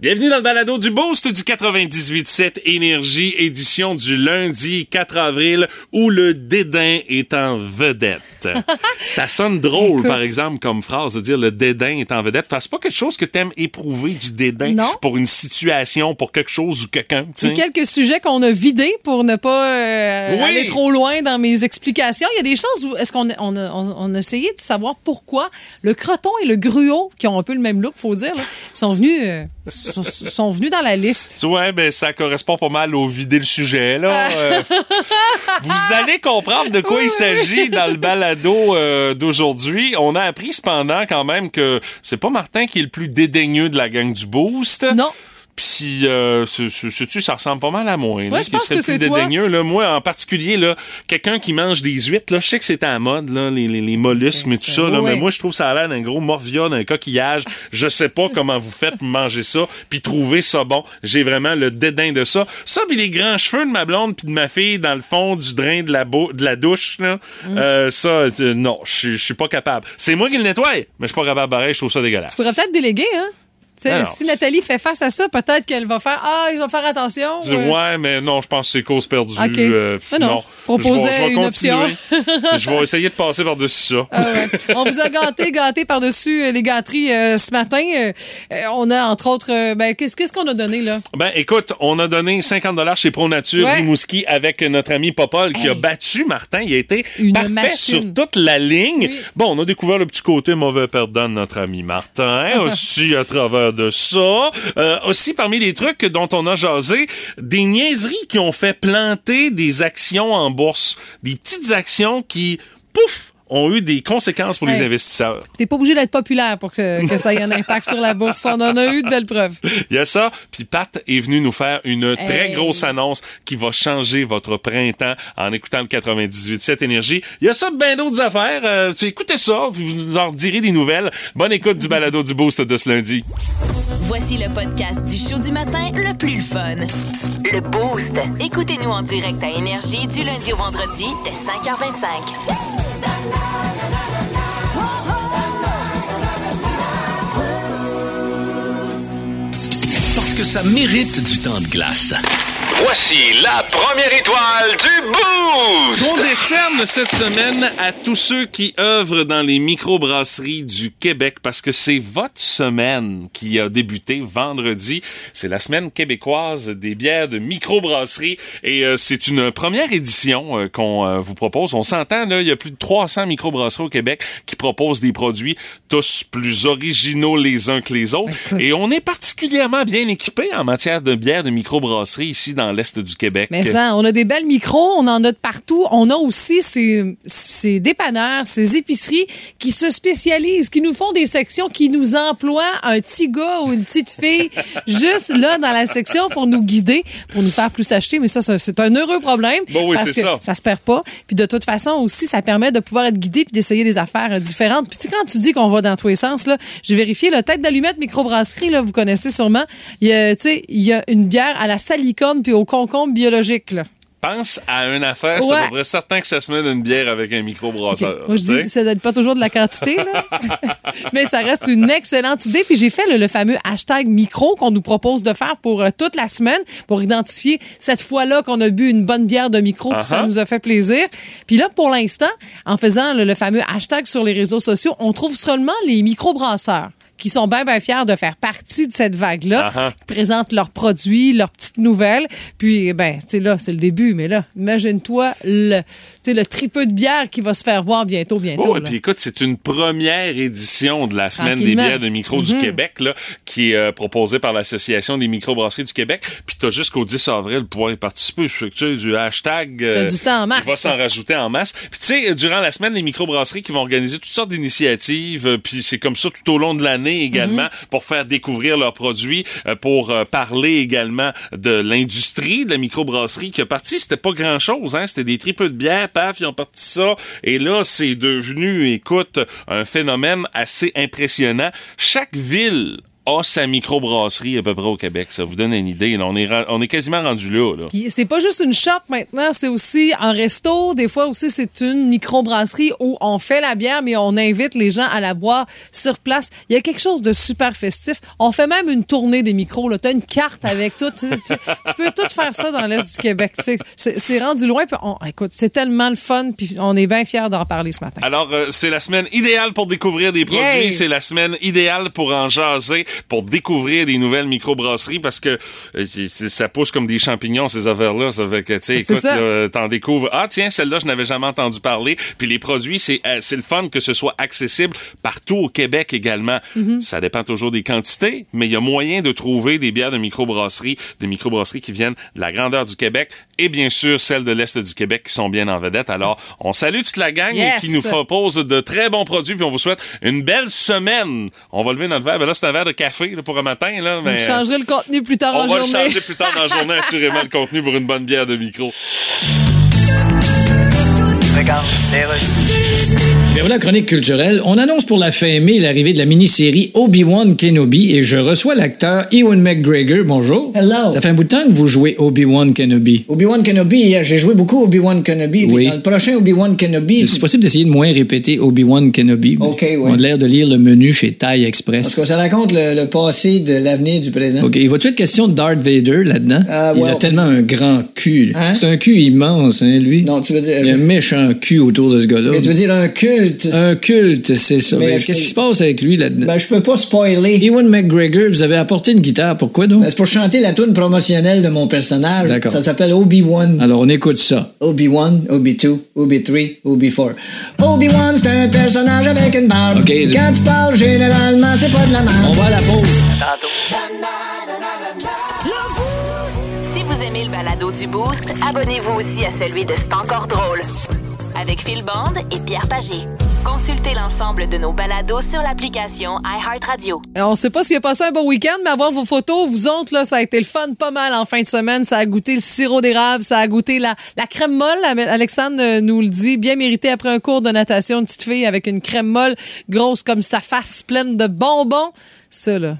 Bienvenue dans le balado du Boost du 98.7 Énergie, édition du lundi 4 avril, où le dédain est en vedette. Ça sonne drôle, Écoute. par exemple, comme phrase, de dire le dédain est en vedette, parce que c'est pas quelque chose que t'aimes éprouver, du dédain, Non. pour une situation, pour quelque chose ou quelqu'un. a quelques sujets qu'on a vidés pour ne pas euh, Oui. aller trop loin dans mes explications. Il y a des choses où est-ce qu'on a, on a, on- on a essayé de savoir pourquoi le croton et le gruau, qui ont un peu le même look, faut dire, là, sont venus euh, sont, venus dans la liste. Ouais, ben ça correspond pas mal au vider le sujet là. Euh, vous allez comprendre de quoi il s'agit dans le balado euh, d'aujourd'hui. On a appris cependant quand même que c'est pas Martin qui est le plus dédaigneux de la gang du Boost. Non. Puis, euh, ce- ce- sais-tu, ça ressemble pas mal à moi. là, Ouais, je pense que c'est toi. dédaigneux. Là. Moi, en particulier, là, quelqu'un qui mange des huîtres, là, je sais que c'est à la mode, là, les, les, les mollusques, mais tout ça. Là. Mais moi, je trouve ça a l'air d'un gros morvia, d'un coquillage. Je sais pas comment vous faites pour manger ça, puis trouver ça bon. J'ai vraiment le dédain de ça. Ça, puis les grands cheveux de ma blonde puis de ma fille dans le fond du drain de la, de la douche, là, Mm. euh, ça, euh, non, je suis- je suis pas capable. C'est moi qui le nettoie, mais je suis pas capable pareil, je trouve ça dégueulasse. Tu pourrais peut-être déléguer, hein? Alors, si Nathalie fait face à ça, peut-être qu'elle va faire Ah, il va faire attention. Dis, euh. ouais, mais non, je pense que c'est cause perdue. OK. euh, non, proposez Je vais- je vais une continuer. je vais essayer de passer par-dessus ça. Ah ouais. On vous a gâté, gâté par-dessus euh, les gâteries euh, ce matin. Euh, on a, entre autres, ben, qu'est-ce qu'on a donné, là? Ben, écoute, on a donné 50 dollars chez Pro Nature Ouais. Rimouski avec notre ami Popol qui a battu Martin. Il a été Une parfait machine. sur toute la ligne. Oui. Bon, on a découvert le petit côté mauvais perdant de notre ami Martin aussi à travers de ça. Euh, aussi, parmi les trucs dont on a jasé, des niaiseries qui ont fait planter des actions en bourse. Des petites actions qui, pouf, ont eu des conséquences pour les investisseurs. T'es pas obligé d'être populaire pour que, que ça ait un impact sur la bourse. On en a eu de belles preuves. Il y a ça. Puis Pat est venu nous faire une très grosse annonce qui va changer votre printemps en écoutant le 98.7 Énergie. Il y a ça ben d'autres affaires. Euh, tu écoutez ça, puis vous nous en direz des nouvelles. Bonne écoute du balado du Boost de ce lundi. Voici le podcast du show du matin le plus fun. Le Boost. Écoutez-nous en direct à Énergie du lundi au vendredi dès 5h25. Parce que ça mérite du temps de glace. Voici la première étoile du Boost! On décerne cette semaine à tous ceux qui œuvrent dans les microbrasseries du Québec parce que c'est votre semaine qui a débuté vendredi. C'est la semaine québécoise des bières de microbrasserie et euh, c'est une première édition euh, qu'on euh, vous propose. On s'entend, là, il y a plus de 300 microbrasseries au Québec qui proposent des produits tous plus originaux les uns que les autres. Écoute. Et on est particulièrement bien équipé en matière de bières de microbrasserie ici dans l'Est du Québec. Mais ça, on a des belles micros, on en a de partout. On a aussi ces, ces dépanneurs, ces épiceries qui se spécialisent, qui nous font des sections, qui nous emploient un petit gars ou une petite fille juste là dans la section pour nous guider, pour nous faire plus acheter. Mais ça, c'est un heureux problème. Bon, oui, parce que ça. Ça se perd pas. Puis de toute façon aussi, ça permet de pouvoir être guidé puis d'essayer des affaires euh, différentes. Puis tu sais, quand tu dis qu'on va dans tous les sens, là, j'ai vérifié, la tête d'allumette microbrasserie, là, vous connaissez sûrement. Il y a, tu sais, il y a une bière à la salicorne puis au concombre biologique, là. pense à une affaire, c'est Ouais. à peu près certain que ça se met d'une bière avec un microbrasseur. Moi, je tu sais. dis, ça doit être pas toujours de la quantité, là. Mais ça reste une excellente idée. Puis j'ai fait le, le fameux hashtag micro qu'on nous propose de faire pour euh, toute la semaine pour identifier cette fois-là qu'on a bu une bonne bière de micro. Puis ça Uh-huh. nous a fait plaisir. Puis là, pour l'instant, en faisant le, le fameux hashtag sur les réseaux sociaux, on trouve seulement les microbrasseurs qui sont bien, bien fiers de faire partie de cette vague-là, Uh-huh. qui présentent leurs produits, leurs petites nouvelles. Puis, ben, tu sais, là, c'est le début, mais là, imagine-toi le, tu le tripeux de bière qui va se faire voir bientôt, bientôt. Oh, et puis écoute, c'est une première édition de la semaine des bières de micro du Mhm. Québec, là, qui est euh, proposée par l'Association des microbrasseries du Québec. Puis t'as jusqu'au 10 avril pour pouvoir y participer. Je fais que tu sais, du hashtag. euh, T'as du temps en masse. Il va s'en rajouter en masse. Puis tu sais, durant la semaine, les microbrasseries qui vont organiser toutes sortes d'initiatives. euh, Puis c'est comme ça tout au long de l'année également Mhm. pour faire découvrir leurs produits, euh, pour euh, parler également de l'industrie de la microbrasserie qui a parti. C'était pas grand chose, hein. C'était des tripes de bière, paf, ils ont parti ça. Et là, c'est devenu, écoute, un phénomène assez impressionnant. Chaque ville a sa microbrasserie à peu près au Québec. Ça vous donne une idée. là. on, est, on est quasiment rendu là. là. C'est pas juste une shop maintenant, c'est aussi un resto. Des fois aussi, c'est une microbrasserie où on fait la bière, mais on invite les gens à la boire sur place. Il y a quelque chose de super festif. On fait même une tournée des micros. Tu as une carte avec tout. Tu, sais, tu peux tout faire ça dans l'Est du Québec. tu sais. C'est rendu loin. puis on- écoute, c'est tellement le fun. Puis on est bien fiers d'en parler ce matin. Alors, euh, c'est la semaine idéale pour découvrir des produits. C'est la semaine idéale pour en jaser, pour découvrir des nouvelles microbrasseries parce que euh, ça pousse comme des champignons, ces affaires-là. Ça fait que, tu sais, écoute, t'en découvres. Ah, tiens, celle-là, je n'avais jamais entendu parler. Puis les produits, c'est euh, c'est le fun que ce soit accessible partout au Québec également. Mm-hmm. Ça dépend toujours des quantités, mais il y a moyen de trouver des bières de microbrasserie, des microbrasseries qui viennent de la grandeur du Québec et bien sûr celles de l'Est du Québec qui sont bien en vedette. Alors, on salue toute la gang Yes. qui nous propose de très bons produits puis on vous souhaite une belle semaine. On va lever notre verre. Ben là, c'est un verre de café là, pour un matin. Là, mais, Vous changerez le contenu plus tard on en va le journée. changer plus tard dans la journée, assurément, le contenu pour une bonne bière de micro. Bien voilà, chronique culturelle. On annonce pour la fin mai l'arrivée de la mini-série Obi-Wan Kenobi et je reçois l'acteur Ewan McGregor. Bonjour. Hello. Ça fait un bout de temps que vous jouez Obi-Wan Kenobi. Obi-Wan Kenobi, euh, j'ai joué beaucoup Obi-Wan Kenobi. Oui. Dans le prochain Obi-Wan Kenobi, C'est possible d'essayer de moins répéter Obi-Wan Kenobi. Ok, oui. On a l'air de lire le menu chez Thai Express. parce que ça raconte le, le passé de l'avenir du présent. OK, il va-tu être question de Darth Vader là-dedans? Ah, il a tellement un grand cul. Hein? C'est un cul immense, hein, lui? Non, tu veux dire... Il y a un méchant cul autour de ce gars-là. mais tu veux dire un culte. Un culte, c'est ça. Mais Qu'est-ce qui se passe avec lui là-dedans? Ben, je peux pas spoiler. Ewan McGregor, vous avez apporté une guitare. Pourquoi donc? Ben, c'est pour chanter la tune promotionnelle de mon personnage. D'accord. Ça s'appelle Obi-Wan. Alors, on écoute ça. Obi-Wan, Obi-2, Obi-3, Obi-4. Obi-Wan, c'est un personnage avec une barbe. Ok. Quand tu parles, généralement, c'est pas de la merde. On va à la pause. Si vous aimez le balado du Boost, abonnez-vous aussi à celui de C'est encore drôle. Avec Phil Bond et Pierre Pagé. Consultez l'ensemble de nos balados sur l'application iHeartRadio. On sait pas s'il a passé un bon week-end, mais avoir vos photos, vous autres, là, ça a été le fun pas mal en fin de semaine. Ça a goûté le sirop d'érable, ça a goûté la, la crème molle. Alexandre euh, nous le dit, bien mérité après un cours de natation, une petite fille avec une crème molle grosse comme sa face, pleine de bonbons. Ça, là,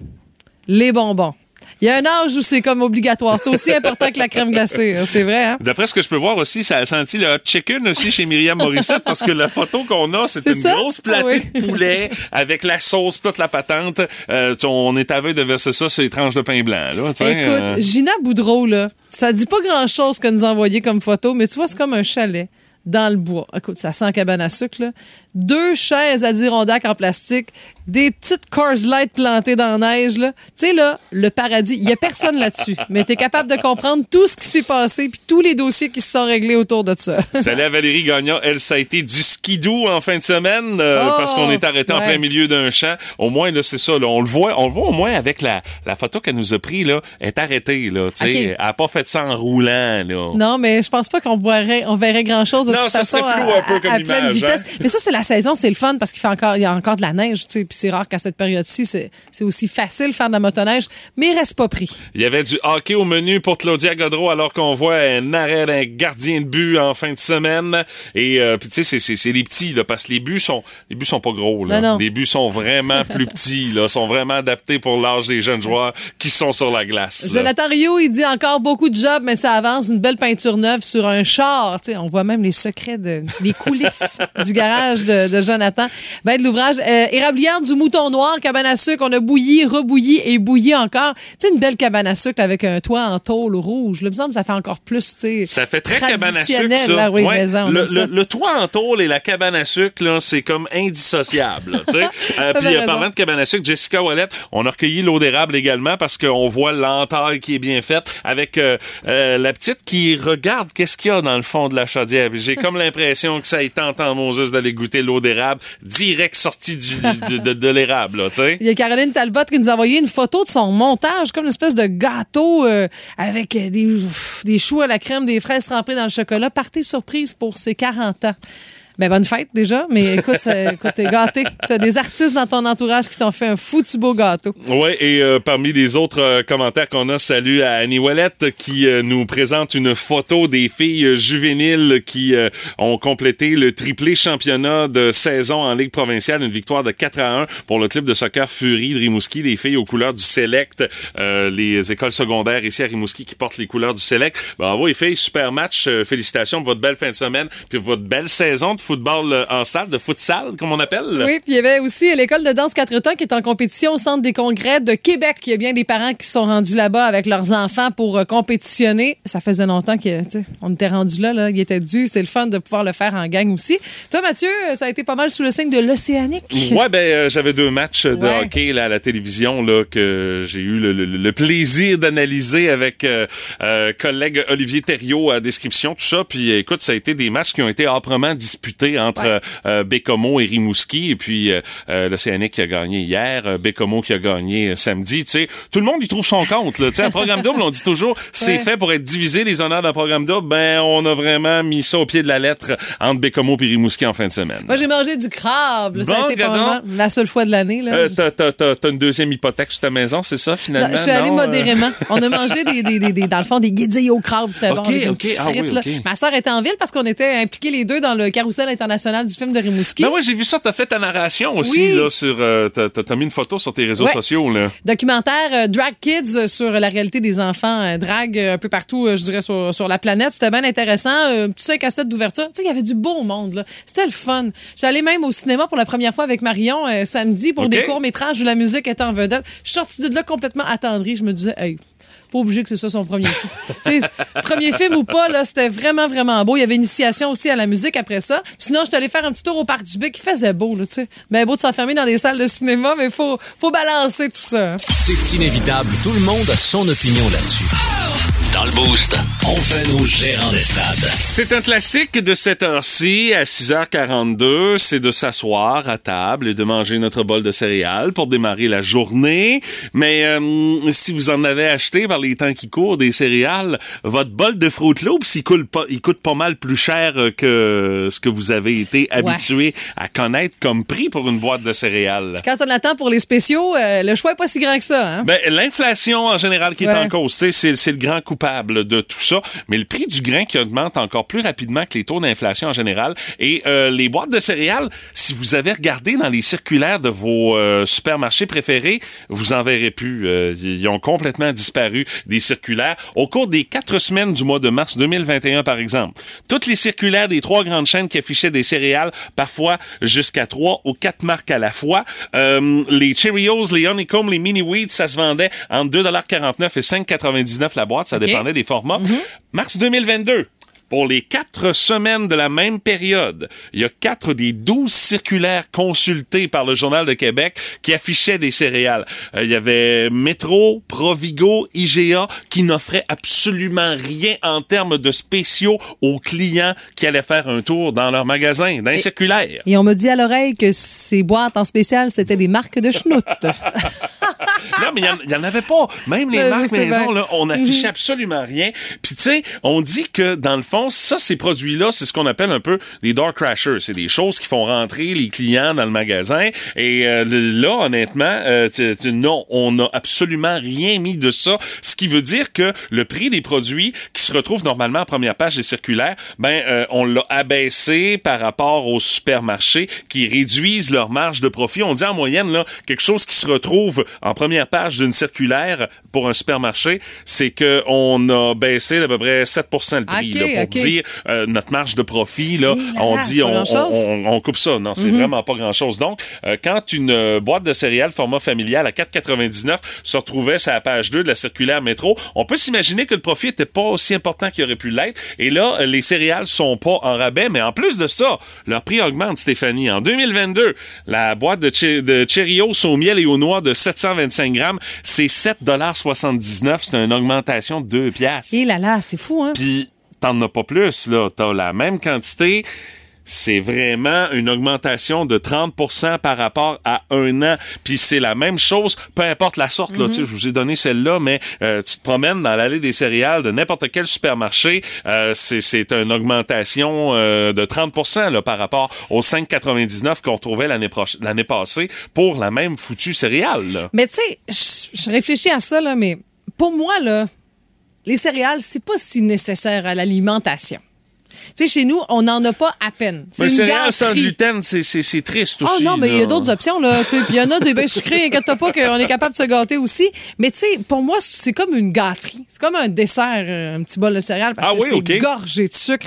les bonbons. Il y a un âge où c'est comme obligatoire. C'est aussi important que la crème glacée, hein, c'est vrai. Hein? D'après ce que je peux voir aussi, ça a senti le hot chicken aussi chez Myriam Morissette parce que la photo qu'on a, c'est une ça? grosse platée Ah oui. de poulet avec la sauce, toute la patente. Euh, on est aveugle de verser ça sur les tranches de pain blanc. Là, Écoute, euh, Gina Boudreau, là, ça dit pas grand-chose que nous envoyer comme photo, mais tu vois, c'est comme un chalet dans le bois. Écoute, ça sent cabane à sucre, là. Deux chaises Adirondack en plastique, des petites Coors Light plantées dans la neige. Tu sais, là, le paradis. Il y a personne là-dessus, mais t'es capable de comprendre tout ce qui s'est passé puis tous les dossiers qui se sont réglés autour de ça. Salut à Valérie Gagnon. Elle, ça a été du skidoo en fin de semaine euh, Oh, parce qu'on est arrêté en plein milieu d'un champ. Au moins, là, c'est ça. Là, on le voit, on le voit au moins avec la, la photo qu'elle nous a pris là. Elle est arrêtée là. Tu sais, elle a pas fait ça en roulant là. Non, mais je pense pas qu'on verrait, on verrait grand-chose de Non, toute ça façon serait flou à, un peu comme à- à pleine image, vitesse. hein? Mais ça, c'est la saison, c'est le fun parce qu'il fait encore, il y a encore de la neige, tu sais. Puis c'est rare qu'à cette période-ci, c'est aussi facile de faire de la motoneige, mais il reste pas pris. Il y avait du hockey au menu pour Claudia Godreau alors qu'on voit un arrêt d'un gardien de but en fin de semaine. Et euh, puis tu sais, c'est- les petits là, parce que les buts sont les buts sont pas gros là. Non, non. Les buts sont vraiment plus petits là, sont vraiment adaptés pour l'âge des jeunes joueurs qui sont sur la glace. Jonathan Rio, il dit encore beaucoup de jobs, mais ça avance. Une belle peinture neuve sur un char. Tu sais, on voit même les secrets, de, les coulisses du garage de, de Jonathan. Ben, de l'ouvrage. Euh, érablière du mouton noir, cabane à sucre. On a bouilli, rebouilli et bouilli encore. Tu sais, une belle cabane à sucre avec un toit en tôle rouge. Là, me semble ça fait encore plus, tu sais. Ça fait très cabane à sucre, ça. là, oui, Ouais. maison, on le, toit en tôle et la cabane à sucre, là, c'est comme indissociable. tu sais. Euh, puis, euh, parlant de cabane à sucre, Jessica Wallet, on a recueilli l'eau d'érable également parce qu'on voit l'entaille qui est bien faite avec euh, euh, la petite qui regarde qu'est-ce qu'il y a dans le fond de la chaudière. J'ai comme l'impression que ça est tentant en Moses d'aller goûter l'eau d'érable direct sortie de, de l'érable. Il y a Caroline Talbot qui nous a envoyé une photo de son montage, comme une espèce de gâteau euh, avec des, des choux à la crème, des fraises trempées dans le chocolat. Partez surprise pour ses 40 ans. Ben, bonne fête déjà, mais écoute, écoute t'es gâté. T'as des artistes dans ton entourage qui t'ont fait un foutu beau gâteau. Oui, et euh, parmi les autres euh, commentaires qu'on a, salut à Annie Ouellette qui euh, nous présente une photo des filles juvéniles qui euh, ont complété le triplé championnat de saison en Ligue provinciale, une victoire de 4 à 1 pour le club de soccer Fury de Rimouski, les filles aux couleurs du Select, euh, les écoles secondaires ici à Rimouski qui portent les couleurs du Select. Bravo les filles, super match, félicitations pour votre belle fin de semaine, puis votre belle saison football euh, en salle, de futsal comme on appelle. Oui, puis il y avait aussi l'école de danse quatre temps qui est en compétition au centre des congrès de Québec. Il y a bien des parents qui sont rendus là-bas avec leurs enfants pour euh, compétitionner. Ça faisait longtemps qu'on était rendus là, là. Il était dû. C'est le fun de pouvoir le faire en gang aussi. Toi, Mathieu, ça a été pas mal sous le signe de l'Océanique. Ouais, ben euh, j'avais deux matchs de Ouais. hockey là, à la télévision là que j'ai eu le, le- le plaisir d'analyser avec euh, collègue Olivier Thériault à description tout ça. Puis écoute, ça a été des matchs qui ont été âprement disputés entre Ouais. euh, euh, Bécomo et Rimouski. Et puis euh, l'Océanique qui a gagné hier, Bécomo qui a gagné samedi. Tu sais, tout le monde y trouve son compte. Là. Tu sais, un programme double, on dit toujours, c'est Ouais. fait pour être divisé les honneurs d'un programme double. Ben, on a vraiment mis ça au pied de la lettre entre Bécomo et Rimouski en fin de semaine. Moi, j'ai mangé du crabe. là. ça a été pas. La seule fois de l'année. là. Euh, t'as, une deuxième hypothèque sur ta maison, c'est ça, finalement? Non, je suis allée non? Euh, modérément. On a mangé des, des, des, des- dans le fond des guédilles au crabe. C'était Ok, bon. Ah oui, frites. Ma soeur était en ville parce qu'on était impliqués les deux dans le carrousel international du film de Rimouski. Ben ouais, j'ai vu ça, t'as fait ta narration aussi, Oui. là, sur, euh, t'as, mis une photo sur tes réseaux Ouais. sociaux, là. Documentaire euh, Drag Kids euh, sur la réalité des enfants drag un peu partout, je dirais, sur, sur la planète. C'était bien intéressant. Petit 5 à 7 d'ouverture. Tu sais, il y avait du beau monde, là. C'était le fun. J'allais même au cinéma pour la première fois avec Marion samedi pour des courts-métrages où la musique était en vedette. Je suis sortie de là complètement attendrie. Je me disais, hey, pas obligé que c'est ça son premier film. Premier film ou pas, là, c'était vraiment, vraiment beau. Il y avait initiation aussi à la musique après ça. Sinon, je suis faire un petit tour au Parc du Bic. Il faisait beau, là, tu sais. Mais beau de s'enfermer dans des salles de cinéma, mais faut, faut balancer tout ça. C'est inévitable, tout le monde a son opinion là-dessus. Dans le Boost, on fait nos gérants des stades. C'est un classique de cette heure-ci, à 6h42, c'est de s'asseoir à table et de manger notre bol de céréales pour démarrer la journée. Mais euh, si vous en avez acheté par les temps qui courent des céréales, votre bol de Fruit Loops, il coûte pas, il coûte pas mal plus cher que ce que vous avez été habitué à connaître comme prix pour une boîte de céréales. Quand on attend pour les spéciaux, euh, le choix est pas si grand que ça. Hein? Ben, l'inflation en général qui est en cause, c'est le grand coupable de tout ça. Mais le prix du grain qui augmente encore plus rapidement que les taux d'inflation en général. Et euh, les boîtes de céréales, si vous avez regardé dans les circulaires de vos euh, supermarchés préférés, vous en verrez plus. Euh, ils ont complètement disparu des circulaires. Au cours des quatre semaines du mois de mars 2021, par exemple, toutes les circulaires des trois grandes chaînes qui affichaient des céréales, parfois jusqu'à trois ou quatre marques à la fois, euh, les Cheerios, les Honeycomb, les Mini Wheats, ça se vendait entre 2,49 et 5,99 la boîte. Dépendait des formats. Mars 2022. Pour les quatre semaines de la même période, il y a quatre des douze circulaires consultés par le Journal de Québec qui affichaient des céréales. Euh, il y avait Métro, Provigo, IGA qui n'offraient absolument rien en termes de spéciaux aux clients qui allaient faire un tour dans leur magasin, dans les circulaires. Et on me dit à l'oreille que ces boîtes en spécial, c'était des marques de schnout. non, mais il n'y en, avait pas. Même les Ouais, marques maison, là, on affichait absolument rien. Puis, tu sais, on dit que, dans le fond, ça, ces produits-là, c'est ce qu'on appelle un peu des door crashers. C'est des choses qui font rentrer les clients dans le magasin. Et euh, là, honnêtement, euh, tu- tu- non, on n'a absolument rien mis de ça. Ce qui veut dire que le prix des produits qui se retrouvent normalement en première page des circulaires, ben, euh, on l'a abaissé par rapport aux supermarchés qui réduisent leur marge de profit. On dit en moyenne, là, quelque chose qui se retrouve en première page d'une circulaire pour un supermarché, c'est qu'on a baissé d'à peu près 7% le prix. Là, pour ok. dire euh, notre marge de profit, là, Eh là on dit on, on- on coupe ça. Non, c'est vraiment pas grand-chose. Donc, euh, quand une euh, boîte de céréales format familial à 4,99 se retrouvait sur la page 2 de la circulaire métro, on peut s'imaginer que le profit était pas aussi important qu'il aurait pu l'être. Et là, euh, les céréales sont pas en rabais, mais en plus de ça, leur prix augmente, Stéphanie. En 2022, la boîte de, Che- de Cheerios au miel et aux noix de 725 grammes, c'est 7,79 C'est une augmentation de 2 piastres. Et là là, c'est fou, hein? Puis, t'en as pas plus, là. T'as la même quantité. c'est vraiment une augmentation de 30% par rapport à un an. Puis c'est la même chose, peu importe la sorte. là, tu sais, je vous ai donné celle-là, mais euh, tu te promènes dans l'allée des céréales de n'importe quel supermarché, euh, c'est c'est une augmentation euh, de 30% là, par rapport aux 5,99 qu'on trouvait l'année proche- l'année passée pour la même foutue céréale. là. Mais tu sais, je- je réfléchis à ça, là, mais pour moi, là, les céréales, c'est pas si nécessaire à l'alimentation. Tu sais, chez nous, on n'en a pas à peine. C'est Mais une céréales sans gluten, c'est- triste Ah aussi. non, mais il y a d'autres options, là. il y en a des bains sucrés, inquiète-toi pas qu'on est capable de se gâter aussi. Mais tu sais, pour moi, c'est comme une gâterie. C'est comme un dessert, euh, un petit bol de céréales, parce Ah que oui, c'est ok. gorgé de sucre.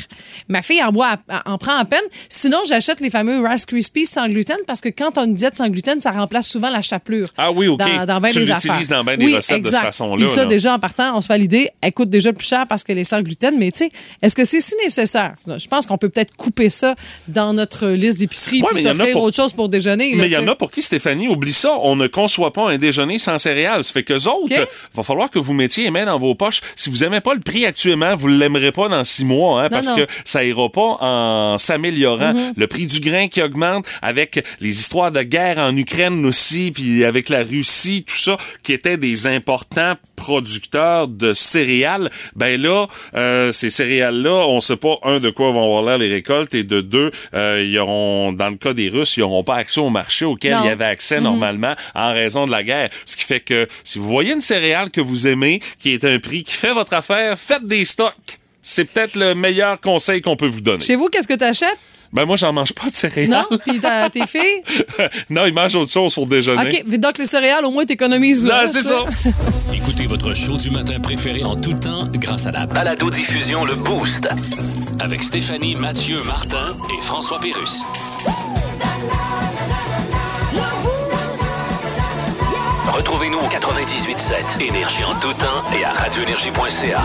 Ma fille en boit, à- en prend à peine. Sinon, j'achète les fameux Rice Krispies sans gluten, parce que quand on a une diète sans gluten, ça remplace souvent la chapelure. Ah oui, OK. Dans, dans ben Tu des l'utilises affaires. dans ben des oui, recettes de cette exact. façon-là, Puis ça, là. déjà, en partant, on se fait l'idée, elle coûte déjà plus cher parce qu'elle est sans gluten. Mais tu sais, est-ce que c'est si nécessaire? Je pense qu'on peut peut-être couper ça dans notre liste d'épicerie Ouais, puis mais il y en a s'offrir pour- autre chose pour déjeuner. là, Mais il y en a pour qui, Stéphanie, oublie ça, on ne conçoit pas un déjeuner sans céréales. Ça fait que autres, OK. va falloir que vous mettiez les mains dans vos poches. Si vous aimez pas le prix actuellement, vous l'aimerez pas dans six mois, hein, parce non. Mm-hmm. que ça ira pas en s'améliorant. Le prix du grain qui augmente avec les histoires de guerre en Ukraine aussi, puis avec la Russie, tout ça, qui étaient des importants producteurs de céréales. Ben là, euh, ces céréales-là, on sait pas, un, de quoi vont avoir l'air les récoltes, et de deux, euh, ils auront, dans le cas des Russes, ils n'auront pas accès au marché auquel Non. il y avait accès normalement en raison de la guerre. Ce qui fait que si vous voyez une céréale que vous aimez, qui est un prix qui fait votre affaire, faites des stocks. C'est peut-être le meilleur conseil qu'on peut vous donner. Chez vous, qu'est-ce que tu achètes? Ben moi, j'en mange pas de céréales. Non? Puis ta- tes filles? non, ils mangent autre chose pour déjeuner. OK, donc les céréales, au moins, t'économises là. Non, c'est ça. Écoutez votre show du matin préféré en tout temps grâce à la Balado-diffusion Le Boost. avec Stéphanie, Mathieu, Martin et François Pérus. Retrouvez-nous au 98.7 Énergie en tout temps et à radioénergie.ca.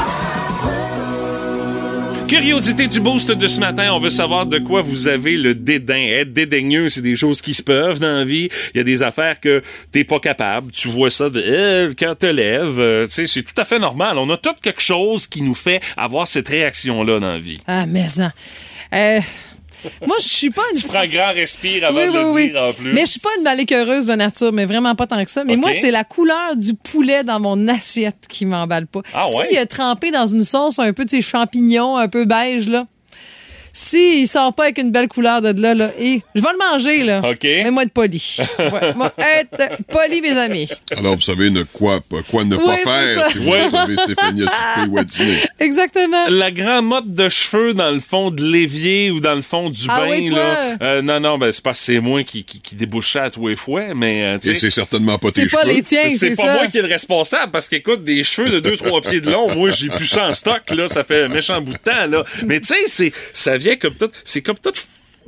Curiosité du boost de ce matin, on veut savoir de quoi vous avez le dédain. Être dédaigneux, c'est des choses qui se peuvent dans la vie. Il y a des affaires que t'es pas capable. Tu vois ça, de, euh, cœur te lève. Euh, tu sais, c'est tout à fait normal. On a tout quelque chose qui nous fait avoir cette réaction-là dans la vie. Ah, mais ça. Euh, moi, je suis pas une. Tu prends un grand respire avant Oui, de le oui, dire en plus. Mais je suis pas une maléqueureuse de nature, mais vraiment pas tant que ça. Mais moi, c'est la couleur du poulet dans mon assiette qui m'emballe pas. Ah ouais? S'il est trempé dans une sauce un peu de ces champignons, un peu beige, là. Si il sort pas avec une belle couleur de là, là, et je vais le manger, là. OK. Mais moi, être poli. Ouais, moi, être poli, mes amis. Alors, vous savez ne quoi, quoi ne Oui, pas c'est faire si vous Ouais. savez Stéphanie à souper ou à dîner. Exactement. La grande mode de cheveux dans le fond de l'évier ou dans le fond du Ah bain, oui, toi? là. Euh, non, non, ben, c'est parce que c'est moi qui, qui, ça à tous les fouets, mais, euh, Et c'est certainement pas C'est tes pas cheveux. les tiens, C'est c'est pas ça. moi qui est le responsable parce qu'écoute, des cheveux de 2-3 pieds de long, moi j'ai plus ça en stock, là, ça fait un méchant bout de temps, là. Mais tu sais, c'est, ça comme tout, c'est comme tout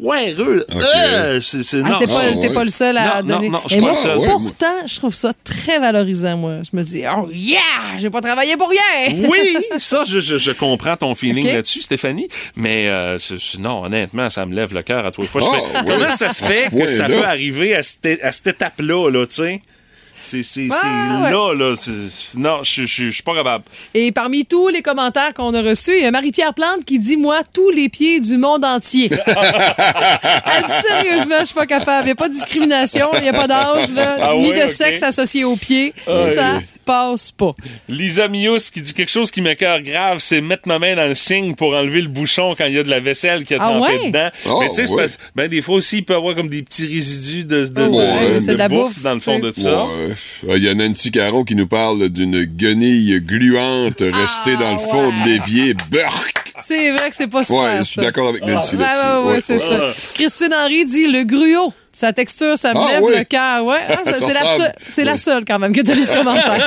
foireux. Euh, c'est, c'est, Ah, t'es pas, Ah, t'es ouais. pas le seul à Non, donner. non, je Et moi. Ouais, pourtant, je trouve ça très valorisant, moi. Je me dis, oh yeah, j'ai pas travaillé pour rien. Oui, ça, je, je, je comprends ton feeling là-dessus, Stéphanie. Mais euh, non, honnêtement, ça me lève le cœur à tous les fois. Je Ah, fais, ouais. Comment ça se fait que ça peut arriver à cette, à cette étape-là, là, tu sais? C'est, c'est, c'est Ah, ouais. là, là. c'est- Non, je, je, je suis pas capable. Et parmi tous les commentaires qu'on a reçus, il y a Marie-Pierre Plante qui dit, moi, tous les pieds du monde entier. Elle dit sérieusement, je suis pas capable. Il n'y a pas de discrimination, il n'y a pas d'âge, là, Ah ni de sexe associé aux pieds. ouais. ça passe pas. Lisa Mius qui dit quelque chose qui m'écœure grave, c'est mettre ma main dans le signe pour enlever le bouchon quand il y a de la vaisselle qui a Ah trempé ouais? dedans. Oh, Mais tu sais, c'est ouais. parce- ben, des fois aussi, il peut y avoir comme des petits résidus de, de, Oh, de- ouais, de c'est de la bouffe, dans le fond de ça. Euh, Il y a Nancy Caron qui nous parle d'une guenille gluante restée dans le fond Ah, ouais. de l'évier. Burk! C'est vrai que c'est pas super. Ouais, je suis d'accord avec Nancy là-dessus. ouais, ouais, Ouais, c'est ça. Christine Henry dit le gruau. Sa texture, ça me Ah, lève oui. le cœur. Ouais. Ah, c'est la, la seule quand même que t'as lu ce commentaire.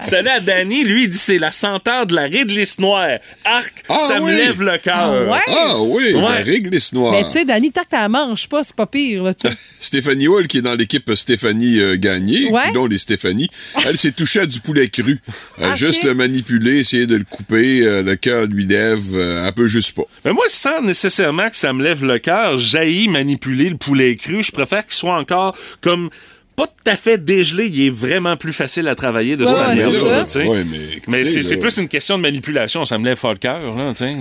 Salut à Danny, lui, il dit c'est la senteur de la réglisse noire. Arc, Ah ça me lève le cœur. Ah ouais? Ah oui, Ouais. la réglisse noire. Mais tu sais, Dani, tant que t'as manges pas, c'est pas pire. Là. Stéphanie Hull, qui est dans l'équipe Stéphanie euh, Gagné, Ouais. dont les Stéphanie, elle s'est touchée à du poulet cru. Elle a Ok. juste le manipuler, essayer de le couper, euh, le cœur lui lève, euh, elle peut juste pas. Mais moi, sans nécessairement que ça me lève le cœur, j'haïs manipuler le poulet cru. Je préfère qu'il soit encore comme pas tout à fait dégelé, il est vraiment plus facile à travailler de Ouais, cette ouais, manière-là. c'est. Ouais, mais c'est c'est plus une question de manipulation, ça me lève fort le cœur.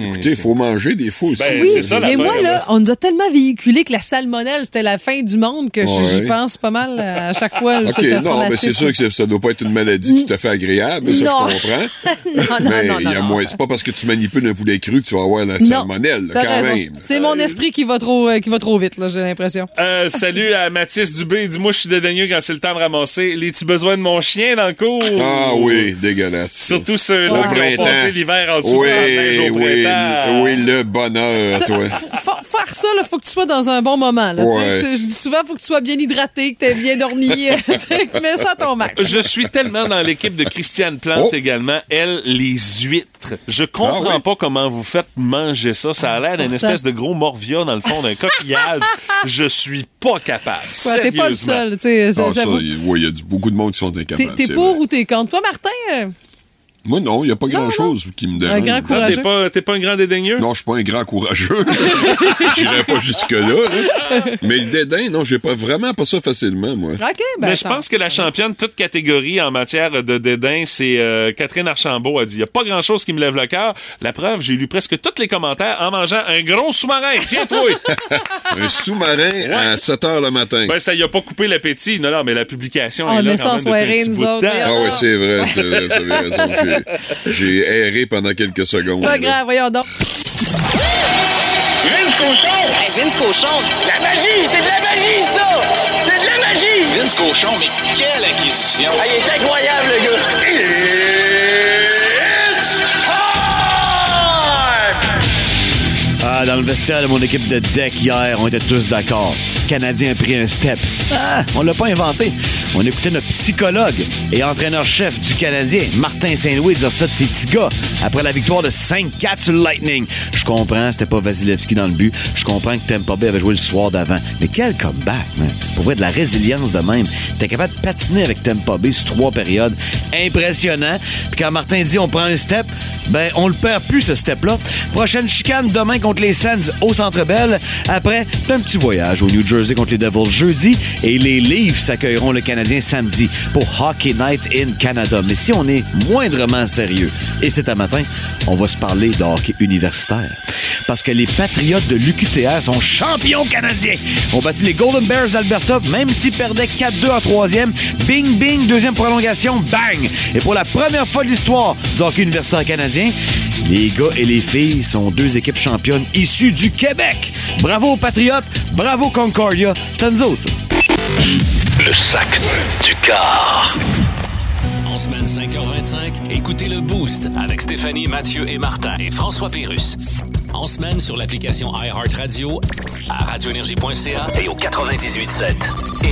Écoutez, il faut manger des fois aussi. Ben, Oui, c'est ça, mais moi, là, on nous a tellement véhiculé que la salmonelle, c'était la fin du monde que j'y Ouais. pense pas mal euh, à chaque fois. OK, c'est non, mais c'est traumatisme. sûr que c'est- ça doit pas être une maladie tout à fait agréable, ça, Non. je comprends. non, non, mais non, il y a non, moins. non. C'est pas parce que tu manipules un poulet cru que tu vas avoir la salmonelle, là, quand raison. même. C'est mon esprit qui va trop, euh, qui va trop vite, j'ai l'impression. Euh, salut à Mathis Dubé. Dis-moi, je suis quand c'est le temps de ramasser les petits besoins de mon chien dans le cours. Ah oui, dégueulasse. Surtout ceux-là qui ont passé l'hiver en dessous Oui, de au oui, printemps. oui, le bonheur toi. faire ça, il faut que tu sois dans un bon moment. Là, Ouais. tu je dis souvent, faut que tu sois bien hydraté, que tu aies bien dormi. que tu mets ça à ton max. Je suis tellement dans l'équipe de Christiane Plante Oh. également. Elle, les huîtres. Je comprends Ah oui? pas comment vous faites manger ça. Ça a l'air d'une espèce de gros morvia dans le fond d'un coquillage. Je suis pas capable. Ouais, T'es pas le Sérieusement. seul. tu Ah, ça, il y a du- beaucoup de monde qui sont T'es incapables. t'es c'est pour vrai. ou t'es contre? Toi, Martin, euh, Moi, non, il n'y a pas grand-chose qui me dérange. grand Ah, courageux. T'es pas, t'es pas un grand dédaigneux? Non, je suis pas un grand courageux. J'irai pas jusque-là. là. Mais le dédain, non, j'ai pas vraiment pas ça facilement, moi. OK, ben. Mais je attends. pense que la championne, toute catégorie en matière de dédain, c'est euh, Catherine Archambault a dit. Il n'y a pas grand-chose qui me lève le cœur. La preuve, j'ai lu presque tous les commentaires en mangeant un gros sous-marin. Tiens-toi! Un sous-marin à 7 heures le matin. ben, ça y a pas coupé l'appétit. Non, non, mais la publication On est là met quand ça en même depuis un petit bout de temps. Ah oui, c'est vrai, c'est vrai, vous avez raison. J'ai- erré pendant quelques secondes. C'est pas là. grave, voyons donc. Hey, Vince Cochon! La magie! C'est de la magie, ça! C'est de la magie! Vince Cochon, mais quelle acquisition! Ah, il est incroyable, le gars! Ah, dans le vestiaire de mon équipe de deck hier, on était tous d'accord. Canadien a pris un step. Ah, on l'a pas inventé. On écoutait notre psychologue et entraîneur-chef du Canadien, Martin Saint-Louis, dire ça de ses petits gars après la victoire de 5-4 sur le Lightning. Je comprends, c'était pas Vasilevski dans le but. Je comprends que Tampa Bay avait joué le soir d'avant. Mais quel comeback, man. Pour vrai, de la résilience de même. T'es capable de patiner avec Tampa Bay sur trois périodes. Impressionnant. Puis quand Martin dit on prend un step, ben on le perd plus ce step-là. Prochaine chicane demain contre les Sands au Centre Bell. Après, un petit voyage au New Jersey contre les Devils jeudi et les Leafs accueilleront le Canadien samedi pour Hockey Night in Canada. Mais si on est moindrement sérieux, et c'est à matin, on va se parler de hockey universitaire. Parce que les Patriotes de l'UQTR sont champions canadiens. Ont battu les Golden Bears d'Alberta, même s'ils perdaient 4-2 en troisième. Bing, bing, deuxième prolongation, bang! Et pour la première fois de l'histoire du hockey universitaire canadien, les gars et les filles sont deux équipes championnes issues du Québec. Bravo aux Patriotes, bravo Concordia. C'est à nous autres, ça. Le sac du car. En semaine 5h25, écoutez le Boost Avec Stéphanie, Mathieu et Martin et François Pérus. En semaine sur l'application iHeartRadio À radioénergie.ca et au 98.7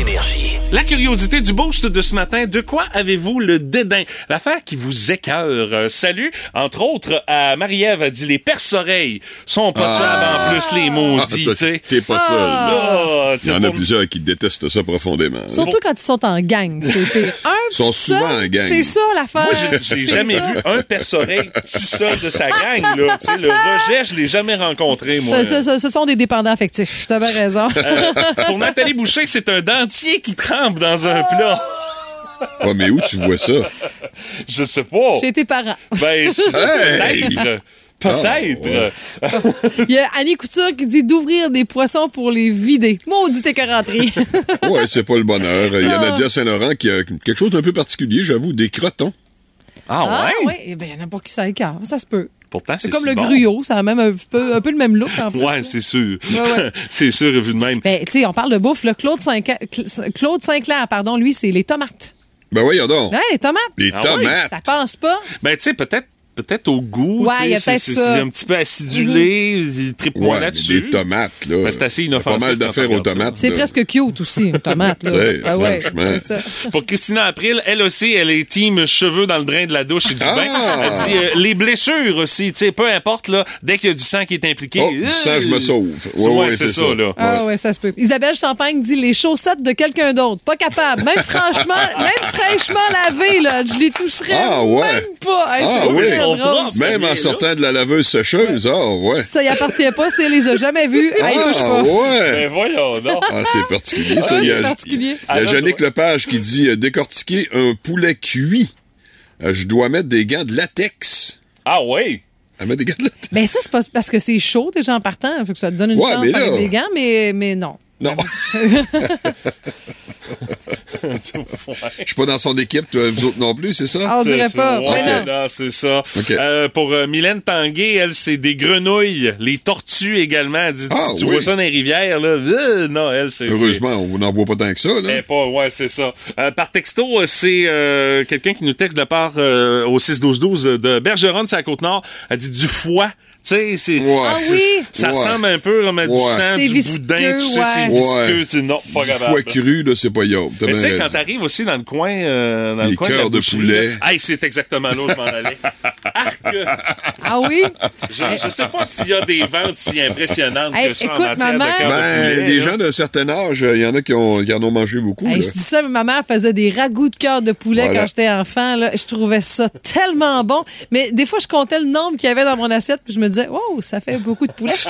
Énergie. La curiosité du boost de ce matin, de quoi avez-vous le dédain? L'affaire qui vous écœure. Euh, salut, entre autres, à Marie-Ève a dit les perce-oreilles sont pas Ah. tuables en plus, les Ah, maudits, sais. T'es pas seul. là. Ah, Il y en a plusieurs qui détestent ça profondément. Surtout quand ils sont en gang, c'est. Un Ils sont seul, souvent en gang. C'est ça l'affaire. Moi, j'ai- jamais ça. vu un perce-oreille tout seul de sa gang, là. Tu sais, le rejet, je l'ai jamais rencontré, moi. Ce, ce- ce sont des dépendants affectifs. T'as bien raison. Euh, pour Nathalie Boucher, c'est un dentier qui trempe dans un plat. Ah, mais où tu vois ça? Je sais pas. Chez tes parents. Ben, je- Hey! peut-être. Peut-être. Ah, Il y a Annie Couture qui dit d'ouvrir des poissons pour les vider. Maudit écœuranterie. Ouais, c'est pas le bonheur. Il y a Ah. Nadia Saint-Laurent qui a quelque chose d'un peu particulier, j'avoue, des crotons. Ah, Ah ouais? oui, eh ben, il y en a pour qui ça écœure. Ça se peut. Pourtant, c'est comme si le bon. gruyot, ça a même un peu, un peu le même look en plus. Ouais, c'est sûr. Ouais, ouais. c'est sûr, vu de même. Ben, tu sais, on parle de bouffe. Là. Claude, Sinclair, Claude Sinclair, pardon, lui, c'est les tomates. Ben voyons donc. Ouais, les tomates. Les Ah tomates. Ça passe pas. Ben, tu sais, peut-être peut-être au goût. Ouais, tu sais, il y a c'est- peut-être c'est- ça. C'est un petit peu acidulé. Ouais, là-dessus. des tomates, là. Ben, c'est assez Il y a inoffensif pas mal d'affaires aux ça. tomates. C'est presque cute aussi, une tomate. Là. Ah ouais, franchement. c'est ça. Pour Christina April, elle aussi, elle est team cheveux dans le drain de la douche et du Ah! bain. Elle dit euh, les blessures aussi, tu sais, peu importe, là, dès qu'il y a du sang qui est impliqué. Oh, du sang, je me sauve. Ouais, Ouais, ouais, c'est ça, ça. là. Ah ouais, ça se peut. Isabelle Champagne dit les chaussettes de quelqu'un d'autre. Pas capable. Même franchement, même fraîchement lavées, là, je les toucherais Ah, ouais. même pas. Hey, Ah, oui. Même en sortant de la laveuse sécheuse, ah ouais. Ça y appartient pas, c'est les a jamais vus. Ah Hey, touche pas. ouais. Ben voyons donc. Ah, c'est particulier, ça. Ouais, il y a, particulier. il y a Alors, Yannick Lepage qui dit euh, décortiquer un poulet cuit. Euh, je dois mettre des gants de latex. Ah oui. Elle met des gants de latex. Ben ça, c'est pas parce que c'est chaud déjà en partant. Faut que ça te donne une Ouais, chance mais avec des gants, mais, mais non. Non. Je suis pas dans son équipe, toi, vous autres non plus, c'est ça? Ah, on dirait pas. ça. Ouais, non. non, c'est ça. OK. Euh, pour euh, Mylène Tanguay, elle, c'est des grenouilles, les tortues également. Elle dit, Ah, tu, oui. vois ça dans les rivières, là. Euh, non, elle, c'est... Heureusement, on vous n'en voit pas tant que ça, là. Pas, ouais, c'est ça. Euh, par texto, c'est euh, quelqu'un qui nous texte de la part euh, au 6-12-12 de Bergeron, c'est à Côte-Nord. Elle dit du foie. Tu sais, c'est... Ouais. Ah oui? Ça Ouais. ressemble un peu comme à du sang, du visqueux, boudin, tu sais, c'est visqueux. C'est Non, pas Du capable. foie cru, là, c'est pas. T'as Mais tu sais, quand t'arrives aussi dans le coin, euh, dans Les le coin de la cœurs de boucherie, poulet. Hey, c'est exactement là où je m'en allais. Arc! Ah oui? Je, je sais pas s'il y a des ventes si impressionnantes Hey, que ça écoute, en matière ma de mère- cœur de Ben, poulet, des là. gens d'un certain âge, il y en a qui, ont, qui en ont mangé beaucoup. Hey, je dis ça, mais ma mère faisait des ragoûts de cœur de poulet Voilà. quand j'étais enfant. Là. Je trouvais ça tellement bon. Mais des fois, je comptais le nombre qu'il y avait dans mon assiette, puis je me disais, wow, ça fait beaucoup de poulet.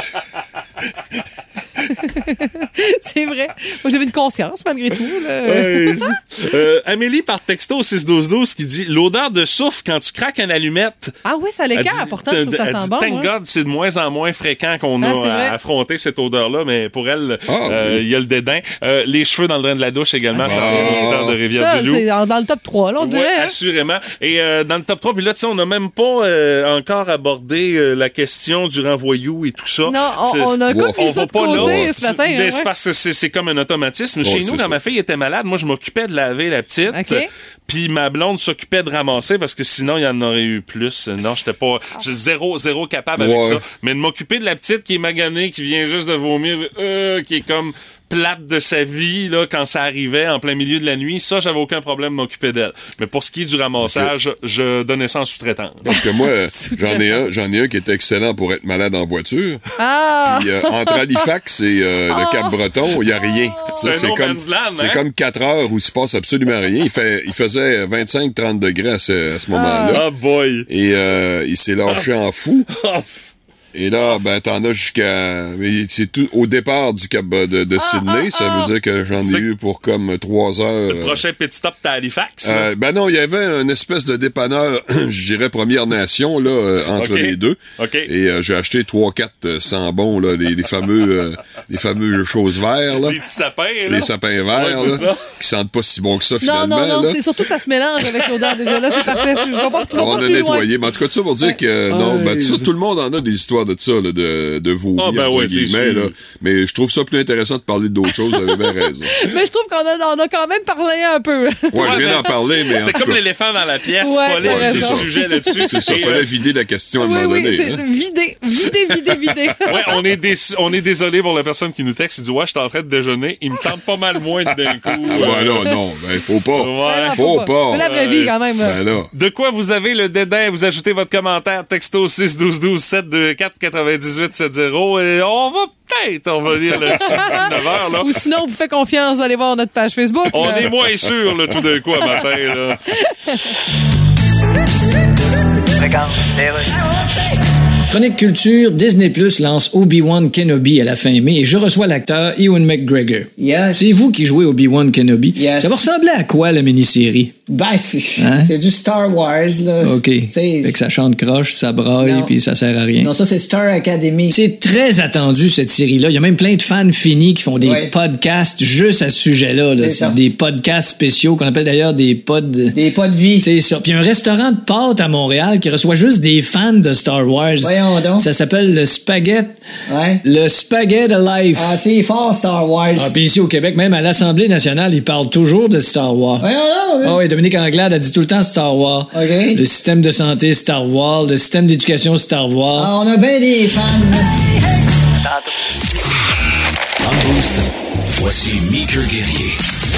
c'est vrai. Moi, j'avais une conscience malgré tout. Là. Ouais, c'est- euh, Amélie par texto 61212 qui dit l'odeur de soufre quand tu craques une allumette. Ah oui, ça dit- Pourtant, je trouve que ça sent dit, bon. Thank moi. God, c'est de moins en moins fréquent qu'on Ah, a affronter cette odeur-là, mais pour elle, Ah, euh, oui. il y a le dédain. Euh, les cheveux dans le drain de la douche également, ça Ah. c'est une histoire de Ça, Rivière-du-Loup. c'est dans le top 3, là, on Ouais, dirait. hein? assurément. Et euh, dans le top 3, puis là, tu sais, on n'a même pas euh, encore abordé euh, la question du renvoyou et tout ça. Non, on, on a Wow. comme mis on ça va de côté ce matin. Mais hein, c'est ouais. parce que c'est comme un automatisme. Chez Ouais, nous, quand ça. ma fille était malade, moi, je m'occupais de laver la petite. Puis ma blonde s'occupait de ramasser parce que sinon, il y en aurait eu plus. Non, j'étais pas. J'étais zéro, zéro capable avec Ouais. ça. Mais de m'occuper de la petite qui est maganée, qui vient juste de vomir, euh, qui est comme plate de sa vie là quand ça arrivait en plein milieu de la nuit ça j'avais aucun problème de m'occuper d'elle mais pour ce qui est du ramassage je donnais ça en sous-traitance Parce que moi, j'en ai un, j'en ai un qui est excellent pour être malade en voiture. Ah! Puis, euh, entre Halifax et euh, le Cap-Breton, il n'y a rien. C'est land, c'est hein? comme 4 heures où il se passe absolument rien. Il, fait, il faisait 25-30 degrés à ce, à ce moment-là. ah boy Et euh, il s'est lâché en fou. Et là, ben, t'en as jusqu'à. mais C'est tout au départ du Cap de, de Sydney. ça veut dire que j'en ai eu pour comme 3 heures. le prochain petit stop t'es à Halifax. Euh, ben non, il y avait une espèce de dépanneur, je dirais Première Nation, là, euh, entre les deux. OK. Et euh, j'ai acheté trois, quatre euh, sambons, là, les, les fameux, euh, les fameux choses verts, là. les petits sapins là Les sapins verts, Ouais, c'est là, ça. qui sentent pas si bon que ça, Non, finalement. non, non, là. c'est surtout que ça se mélange avec l'odeur déjà. Là, c'est parfait. Je je vais pas, On a loin. nettoyé. Mais en tout cas, tout ça pour dire que non, ben, ça, tout le monde en a des histoires de ça, là, de, de vomir, Ah, ben ouais, là. Mais je trouve ça plus intéressant de parler d'autres choses, vous avez bien raison. Mais je trouve qu'on a, on a quand même parlé un peu. Ouais, je viens d'en parler, mais C'était comme l'éléphant dans la pièce, Ouais, pas les t'as ces raison. sujets là-dessus. c'est ça, fallait euh, vider la question à un Oui, moment oui, donné. hein. vidé, vidé, vidé. Ouais, on est, déçu- on est désolé pour la personne qui nous texte. Il dit Ouais, je suis en train de déjeuner. Il me tente pas mal moins d'un coup. Ouais, non, non, ben, faut pas. Non, Faut pas. C'est la vraie vie, quand même. Ben. De quoi vous avez le dédain? Vous ajoutez votre commentaire texto 6 12 12 724 98 70 et on va peut-être revenir 9 heures, là. Ou sinon, on vous fait confiance, allez voir notre page Facebook. On là. est moins sûr, là, tout d'un coup, à matin, là. Chronique Culture, Disney Plus lance Obi-Wan Kenobi à la fin mai et je reçois l'acteur Ewan McGregor. Yes. C'est vous qui jouez Obi-Wan Kenobi. Yes. Ça va ressembler à quoi la mini-série? Ben, c'est Hein? c'est du Star Wars, là. OK. T'sais, Fait que ça chante croche, ça braille, puis ça sert à rien. Non, ça, c'est Star Academy. C'est très attendu, cette série-là. Il y a même plein de fans finis qui font des Ouais. podcasts juste à ce sujet-là. là. Des podcasts spéciaux qu'on appelle d'ailleurs des pods... Des de vie. C'est ça. Puis il y a un restaurant de pâtes à Montréal qui reçoit juste des fans de Star Wars. Voyons donc. Ça s'appelle le Spaghetti. Ouais. Le Spaghetti Life. Ah, c'est fort, Star Wars. Ah, puis ici au Québec, même à l'Assemblée nationale, ils parlent toujours de Star Wars. Voyons donc, Ah hein. oui, Dominique Anglade a dit tout le temps Star Wars. OK. Le système de santé Star Wars, le système d'éducation Star Wars. Ah, on a bien des fans. le Boost, voici Meeker Guerrier.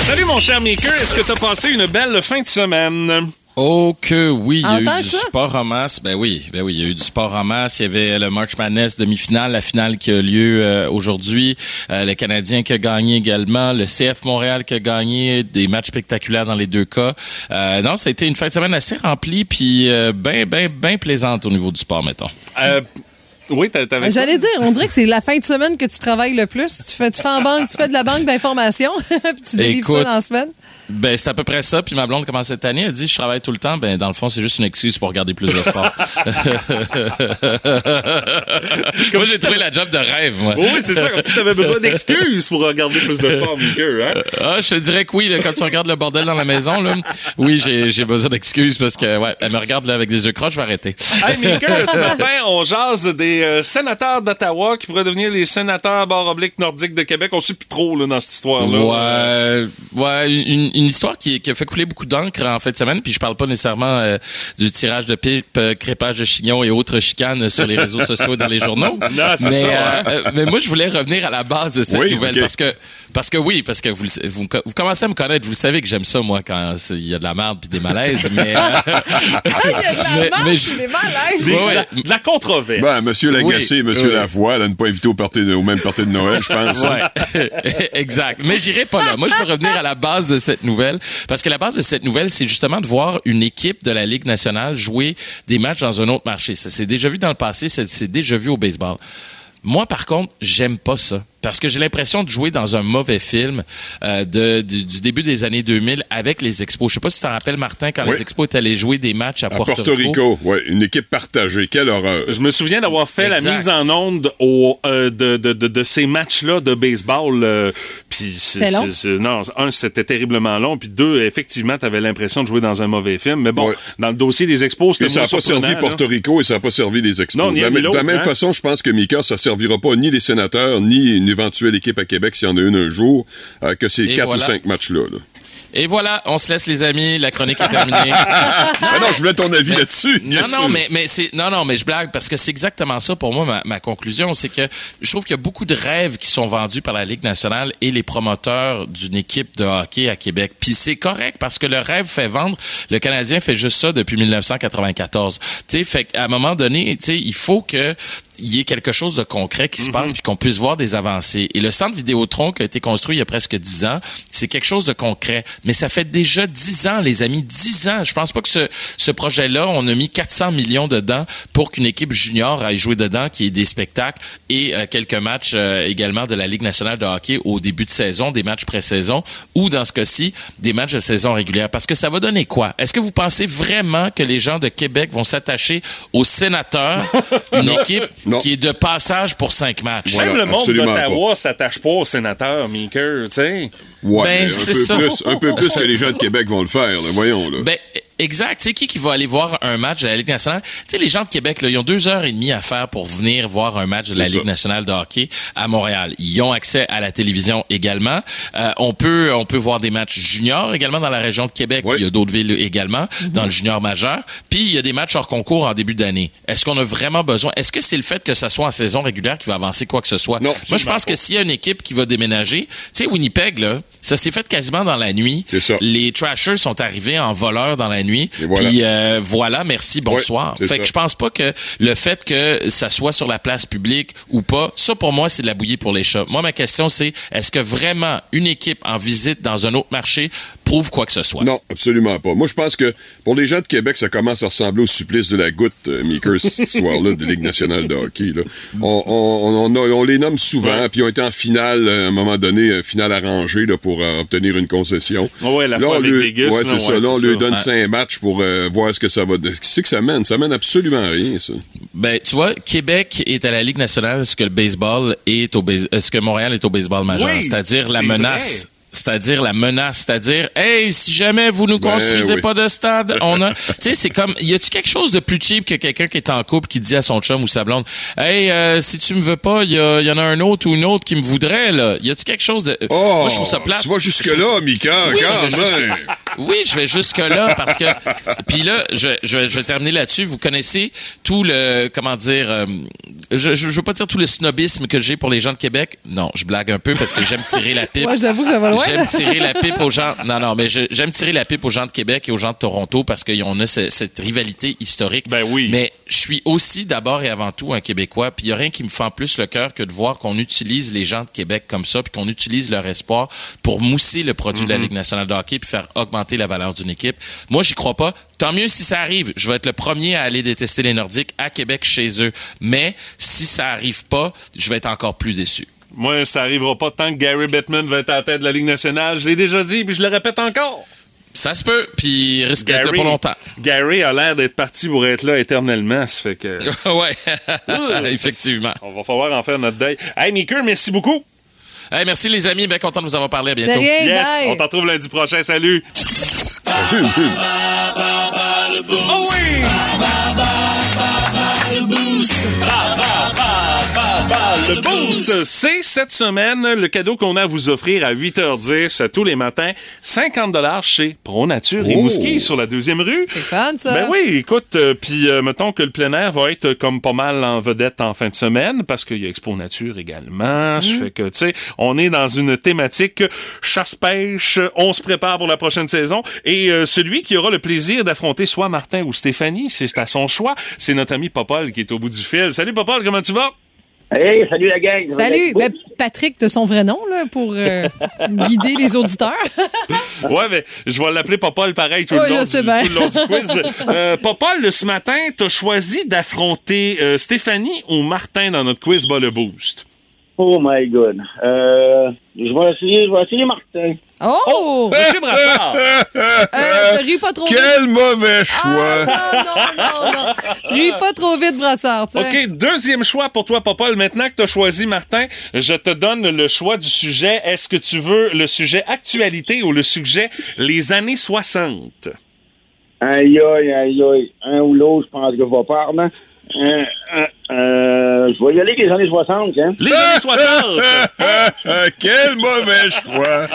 Salut, mon cher Maker. Est-ce que t'as passé une belle fin de semaine? Oh que oui, il y a eu du ça? sport en masse. Ben oui, ben oui, il y a eu du sport en masse. Il y avait le March Madness demi-finale, la finale qui a lieu euh, aujourd'hui. Euh, le Canadien qui a gagné également, le CF Montréal qui a gagné, des matchs spectaculaires dans les deux cas. Euh, non, ça a été une fin de semaine assez remplie puis euh, ben ben ben plaisante au niveau du sport, mettons. Euh, oui, t'a- t'avais J'allais dire, on dirait que c'est la fin de semaine que tu travailles le plus. Tu fais, tu fais en banque, tu fais de la banque d'informations, puis tu délivres Écoute, ça dans la semaine. Ben, c'est à peu près ça. Puis ma blonde commence cette année. Elle dit, je travaille tout le temps. Ben, dans le fond, c'est juste une excuse pour regarder plus de sport. moi, j'ai trouvé la job de rêve, moi. Oui, c'est ça, comme si t'avais besoin d'excuses pour regarder plus de sport, Mickey, hein? Ah, je te dirais que oui, là, quand tu regardes le bordel dans la maison, là, oui, j'ai, besoin d'excuses parce que, ouais, elle me regarde là, avec des yeux croches, je vais arrêter. Hey, Mickey, ce matin, on jase des euh, sénateurs d'Ottawa qui pourraient devenir les sénateurs barre oblique nordiques de Québec. On sait plus trop, là, dans cette histoire-là. Ouais, ouais, une, une histoire qui, qui a fait couler beaucoup d'encre en fin de semaine. Puis je parle pas nécessairement euh, du tirage de pipe, euh, crépage de chignon et autres chicanes sur les réseaux sociaux et dans les journaux. Non, c'est mais, ça, euh, hein. euh, mais moi, je voulais revenir à la base de cette Oui, nouvelle parce que parce que oui, parce que vous, vous, vous commencez à me connaître, vous le savez que j'aime ça moi quand il y a de la merde puis des malaises, mais euh, mais, mais je- Des- Ouais, ouais. de, la, de la controverse. Ben, Monsieur Lagacé Oui, et Monsieur oui. Lavoie, là, ne pas inviter au, party de- au même party de Noël, je pense. Ouais, exact. Mais j'irai pas là. Moi, je veux revenir à la base de cette nouvelle. Parce que la base de cette nouvelle, c'est justement de voir une équipe de la Ligue nationale jouer des matchs dans un autre marché. Ça s'est déjà vu dans le passé, ça s'est déjà vu au baseball. Moi, par contre, j'aime pas ça. Parce que j'ai l'impression de jouer dans un mauvais film euh, de, du, du début des années 2000 avec les Expos. Je sais pas si tu t'en rappelles, Martin, quand Oui. les Expos étaient allés jouer des matchs à, À Porto Rico, ouais, une équipe partagée. Quelle horreur. Je me souviens d'avoir fait Exact. la mise en onde au, euh, de, de, de, de ces matchs-là de baseball. euh, puis non, un, c'était terriblement long. Puis deux, effectivement, t'avais l'impression de jouer dans un mauvais film. Mais bon, dans le dossier des expos, c'était ça n'a pas servi là. Porto Rico et ça n'a pas servi les Expos. Non, ni de la, de la même hein. façon, je pense que Mika, ça servira pas ni les sénateurs, ni une éventuelle équipe à Québec s'il y en a une un jour, euh, que ces quatre voilà. ou cinq matchs-là. là. Et voilà, on se laisse les amis, la chronique est terminée. Non, je voulais ton avis là-dessus. Non, non, mais, non, non, mais je blague parce que c'est exactement ça pour moi, ma, ma conclusion. C'est que je trouve qu'il y a beaucoup de rêves qui sont vendus par la Ligue nationale et les promoteurs d'une équipe de hockey à Québec. Puis c'est correct parce que le rêve fait vendre. Le Canadien fait juste ça depuis 1994. Tu sais, fait qu'à un moment donné, tu sais, il faut que il y ait quelque chose de concret qui se passe puis qu'on puisse voir des avancées. Et le centre Vidéotron qui a été construit il y a presque dix ans, c'est quelque chose de concret. Mais ça fait déjà dix ans, les amis, dix ans. Je pense pas que ce, ce projet-là, on a mis 400 millions dedans pour qu'une équipe junior aille jouer dedans, qui ait des spectacles et euh, quelques matchs euh, également de la Ligue nationale de hockey au début de saison, des matchs pré-saison ou dans ce cas-ci, des matchs de saison régulière. Parce que ça va donner quoi? Est-ce que vous pensez vraiment que les gens de Québec vont s'attacher aux sénateurs, une équipe Non. qui est de passage pour cinq matchs? Voilà, Même le monde d'Ottawa s'attache pas au sénateur, Meeker, tu sais. Ouais, Ben, mais un peu, ça. plus, un peu plus que les gens de Québec vont le faire, là, voyons. Là. Ben, exact. C'est qui qui va aller voir un match de la Ligue nationale? Tu sais, les gens de Québec, là, ils ont deux heures et demie à faire pour venir voir un match de la Ligue nationale de hockey à Montréal. Ils ont accès à la télévision également. Euh, on peut, on peut voir des matchs juniors également dans la région de Québec. Oui. Il y a d'autres villes également dans le junior majeur. Puis il y a des matchs hors concours en début d'année. Est-ce qu'on a vraiment besoin? Est-ce que c'est le fait que ça soit en saison régulière qui va avancer quoi que ce soit? Non, Moi, je pense pas. que s'il y a une équipe qui va déménager, tu sais, Winnipeg, là, ça s'est fait quasiment dans la nuit. C'est ça. Les Trashers sont arrivés en voleur dans la nuit. Et voilà. Puis euh, voilà, merci, bonsoir. c'est fait ça. que je pense pas que le fait que ça soit sur la place publique ou pas, ça pour moi c'est de la bouillie pour les chats. Moi ma question c'est est-ce que vraiment une équipe en visite dans un autre marché prouve quoi que ce soit? Non, absolument pas. Moi, je pense que pour les gens de Québec, ça commence à ressembler au supplice de la goutte, euh, Meeker, cette histoire-là de Ligue nationale de hockey. Là. On, on, on, a- on les nomme souvent, puis ils ont été en finale, euh, à un moment donné, euh, finale arrangée là, pour euh, obtenir une concession. Ouais, la là, fois on avec lui- Vegas, ouais, là, c'est ça. ouais, Là, on lui ça. donne Ouais. cinq matchs pour euh, voir ce que ça va... Qu'est-ce que ça mène? Ça mène absolument à rien, ça. Ben, tu vois, Québec est à la Ligue nationale ce que le baseball est au base- ce que Montréal est au baseball majeur, Oui, c'est-à-dire la menace. vrai. C'est-à-dire la menace, c'est-à-dire, hey, si jamais vous nous Ben construisez oui. pas de stade, on a, tu sais, c'est comme, y a-tu quelque chose de plus cheap que quelqu'un qui est en couple qui dit à son chum ou sa blonde, hey, euh, si tu me veux pas, il y, a- y en a un autre ou une autre qui me voudrait là. Y a-tu quelque chose de, Oh, moi je trouve ça plate. tu vas jusque-là, Mika, Oui, quand je vais jusque- même. Oui, je vais jusque-là parce que. Puis là, je, je, je vais terminer là-dessus. Vous connaissez tout le. Comment dire. euh, je, je, je veux pas dire tout le snobisme que j'ai pour les gens de Québec. Non, je blague un peu parce que j'aime tirer la pipe. Ouais, j'avoue que ça va loin, là. J'aime tirer la pipe aux gens. Non, non, mais j'aime tirer la pipe aux gens de Québec et aux gens de Toronto parce qu'on a ce- cette rivalité historique. Ben oui. Mais je suis aussi d'abord et avant tout un Québécois. Puis il y a rien qui me fend plus le cœur que de voir qu'on utilise les gens de Québec comme ça, puis qu'on utilise leur espoir pour mousser le produit de la Ligue nationale de hockey puis faire augmenter la valeur d'une équipe. Moi, j'y crois pas. Tant mieux si ça arrive. Je vais être le premier à aller détester les Nordiques à Québec chez eux. Mais si ça arrive pas, je vais être encore plus déçu. Moi, ça arrivera pas tant que Gary Bettman va être à la tête de la Ligue nationale. Je l'ai déjà dit, puis je le répète encore. Ça se peut, puis il risque d'être là Gary- pour longtemps. Gary a l'air d'être parti pour être là éternellement. Ça fait que. ouais, effectivement. On va falloir en faire notre deuil. Hey, Meeker, merci beaucoup. Hey, merci les amis, bien content de vous avoir parlé. À bientôt. Yes, bye. on t'en retrouve lundi prochain. Salut. Oh oui! Le boost, c'est cette semaine le cadeau qu'on a à vous offrir à 8h10 tous les matins. 50 dollars chez Pro Nature et Oh. Mouski sur la deuxième rue. C'est fun, ça. Ben oui, écoute, euh, puis euh, mettons que le plein air va être comme pas mal en vedette en fin de semaine parce qu'il y a Expo Nature également. Ça fait que, tu sais, on est dans une thématique chasse-pêche, on se prépare pour la prochaine saison et euh, celui qui aura le plaisir d'affronter soit Martin ou Stéphanie, c'est à son choix, c'est notre ami Popol qui est au bout du fil. Salut Popol, comment tu vas? Hey, salut la gang. Salut, ben, Patrick de son vrai nom, là, pour euh, guider les auditeurs. Ouais, mais je vais l'appeler Popol pareil tout, Ouais, le, long du, bien. tout le long du quiz. Euh, Popol, ce matin, t'as choisi d'affronter euh, Stéphanie ou Martin dans notre quiz Bas le Boost. Oh my god. Euh, je vais essayer, je vais essayer Martin. Oh! Monsieur Brassard! Euh, ris pas trop vite. Quel mauvais choix! Ah, non, non, non, non. Ris pas trop vite, Brassard. OK, deuxième choix pour toi, Popol. Maintenant que tu as choisi Martin, je te donne le choix du sujet. Est-ce que tu veux le sujet actualité ou le sujet les années 60? Aïe, aïe, aïe, aïe. Un ou l'autre, je pense que va pas, hein. Euh, euh, euh, je vais y aller avec les années 60, hein. Les années 60! Quel mauvais choix!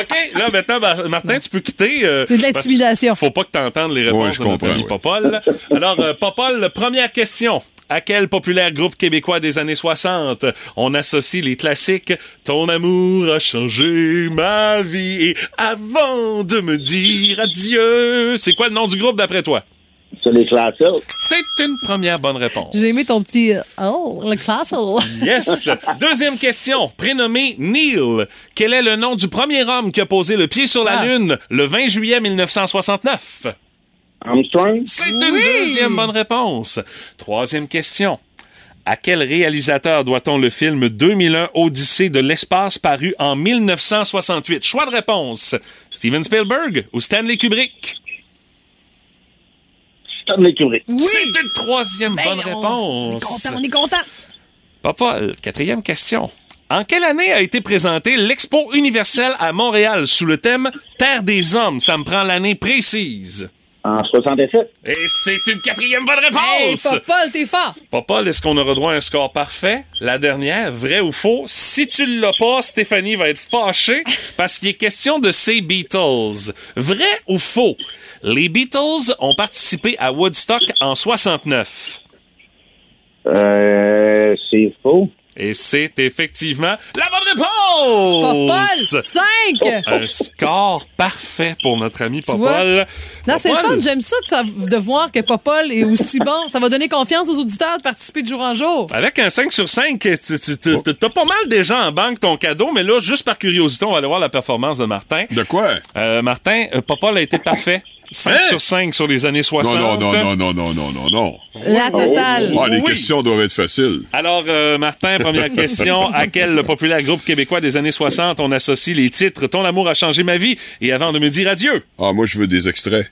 OK, là, maintenant, Mar- Martin, tu peux quitter. euh, C'est de l'intimidation. Faut pas que tu entendes les réponses Ouais, je de notre comprends, ami ouais. Popol. Alors, euh, Popol, première question. À quel populaire groupe québécois des années 60 on associe les classiques Ton amour a changé ma vie et avant de me dire adieu. C'est quoi le nom du groupe d'après toi? C'est les classiques. C'est une première bonne réponse. J'ai aimé ton petit. euh, Oh, le classe. oh. Yes. Deuxième question. Prénommé Neil, quel est le nom du premier homme qui a posé le pied sur la Ah. Lune le 20 juillet 1969? Armstrong? C'est une Oui. deuxième bonne réponse. Troisième question. À quel réalisateur doit-on le film 2001 Odyssée de l'espace paru en 1968? Choix de réponse. Steven Spielberg ou Stanley Kubrick? Oui. C'est une troisième Ben, bonne on- réponse. On est content, on est content. Papa, quatrième question. En quelle année a été présentée l'Expo universelle à Montréal sous le thème Terre des hommes? Ça me prend l'année précise. En 67. Et c'est une quatrième bonne Hey, réponse! Popol, t'es fort. Papa, est-ce qu'on aura droit à un score parfait? La dernière, vrai ou faux? Si tu l'as pas, Stéphanie va être fâchée parce qu'il est question de ces Beatles. Vrai ou faux? Les Beatles ont participé à Woodstock en 69. Euh, c'est faux. Et c'est effectivement la bonne réponse! Popol 5! Un score parfait pour notre ami Popol. Non, c'est fun, j'aime ça de, voir que Popol est aussi bon. Ça va donner confiance aux auditeurs de participer de jour en jour. Avec un 5 sur 5, t'as pas mal déjà en banque ton cadeau, mais là, juste par curiosité, on va aller voir la performance de Martin. De quoi? Euh, Martin, euh, Popol a été parfait. 5 hein? sur 5 sur les années 60. Non, non, non, non, non, non, non, non. La totale. Oh, les questions doivent être faciles. Alors, euh, Martin, première question. À quel populaire groupe québécois des années 60 on associe les titres Ton amour a changé ma vie et avant de me dire adieu? Ah, moi, je veux des extraits.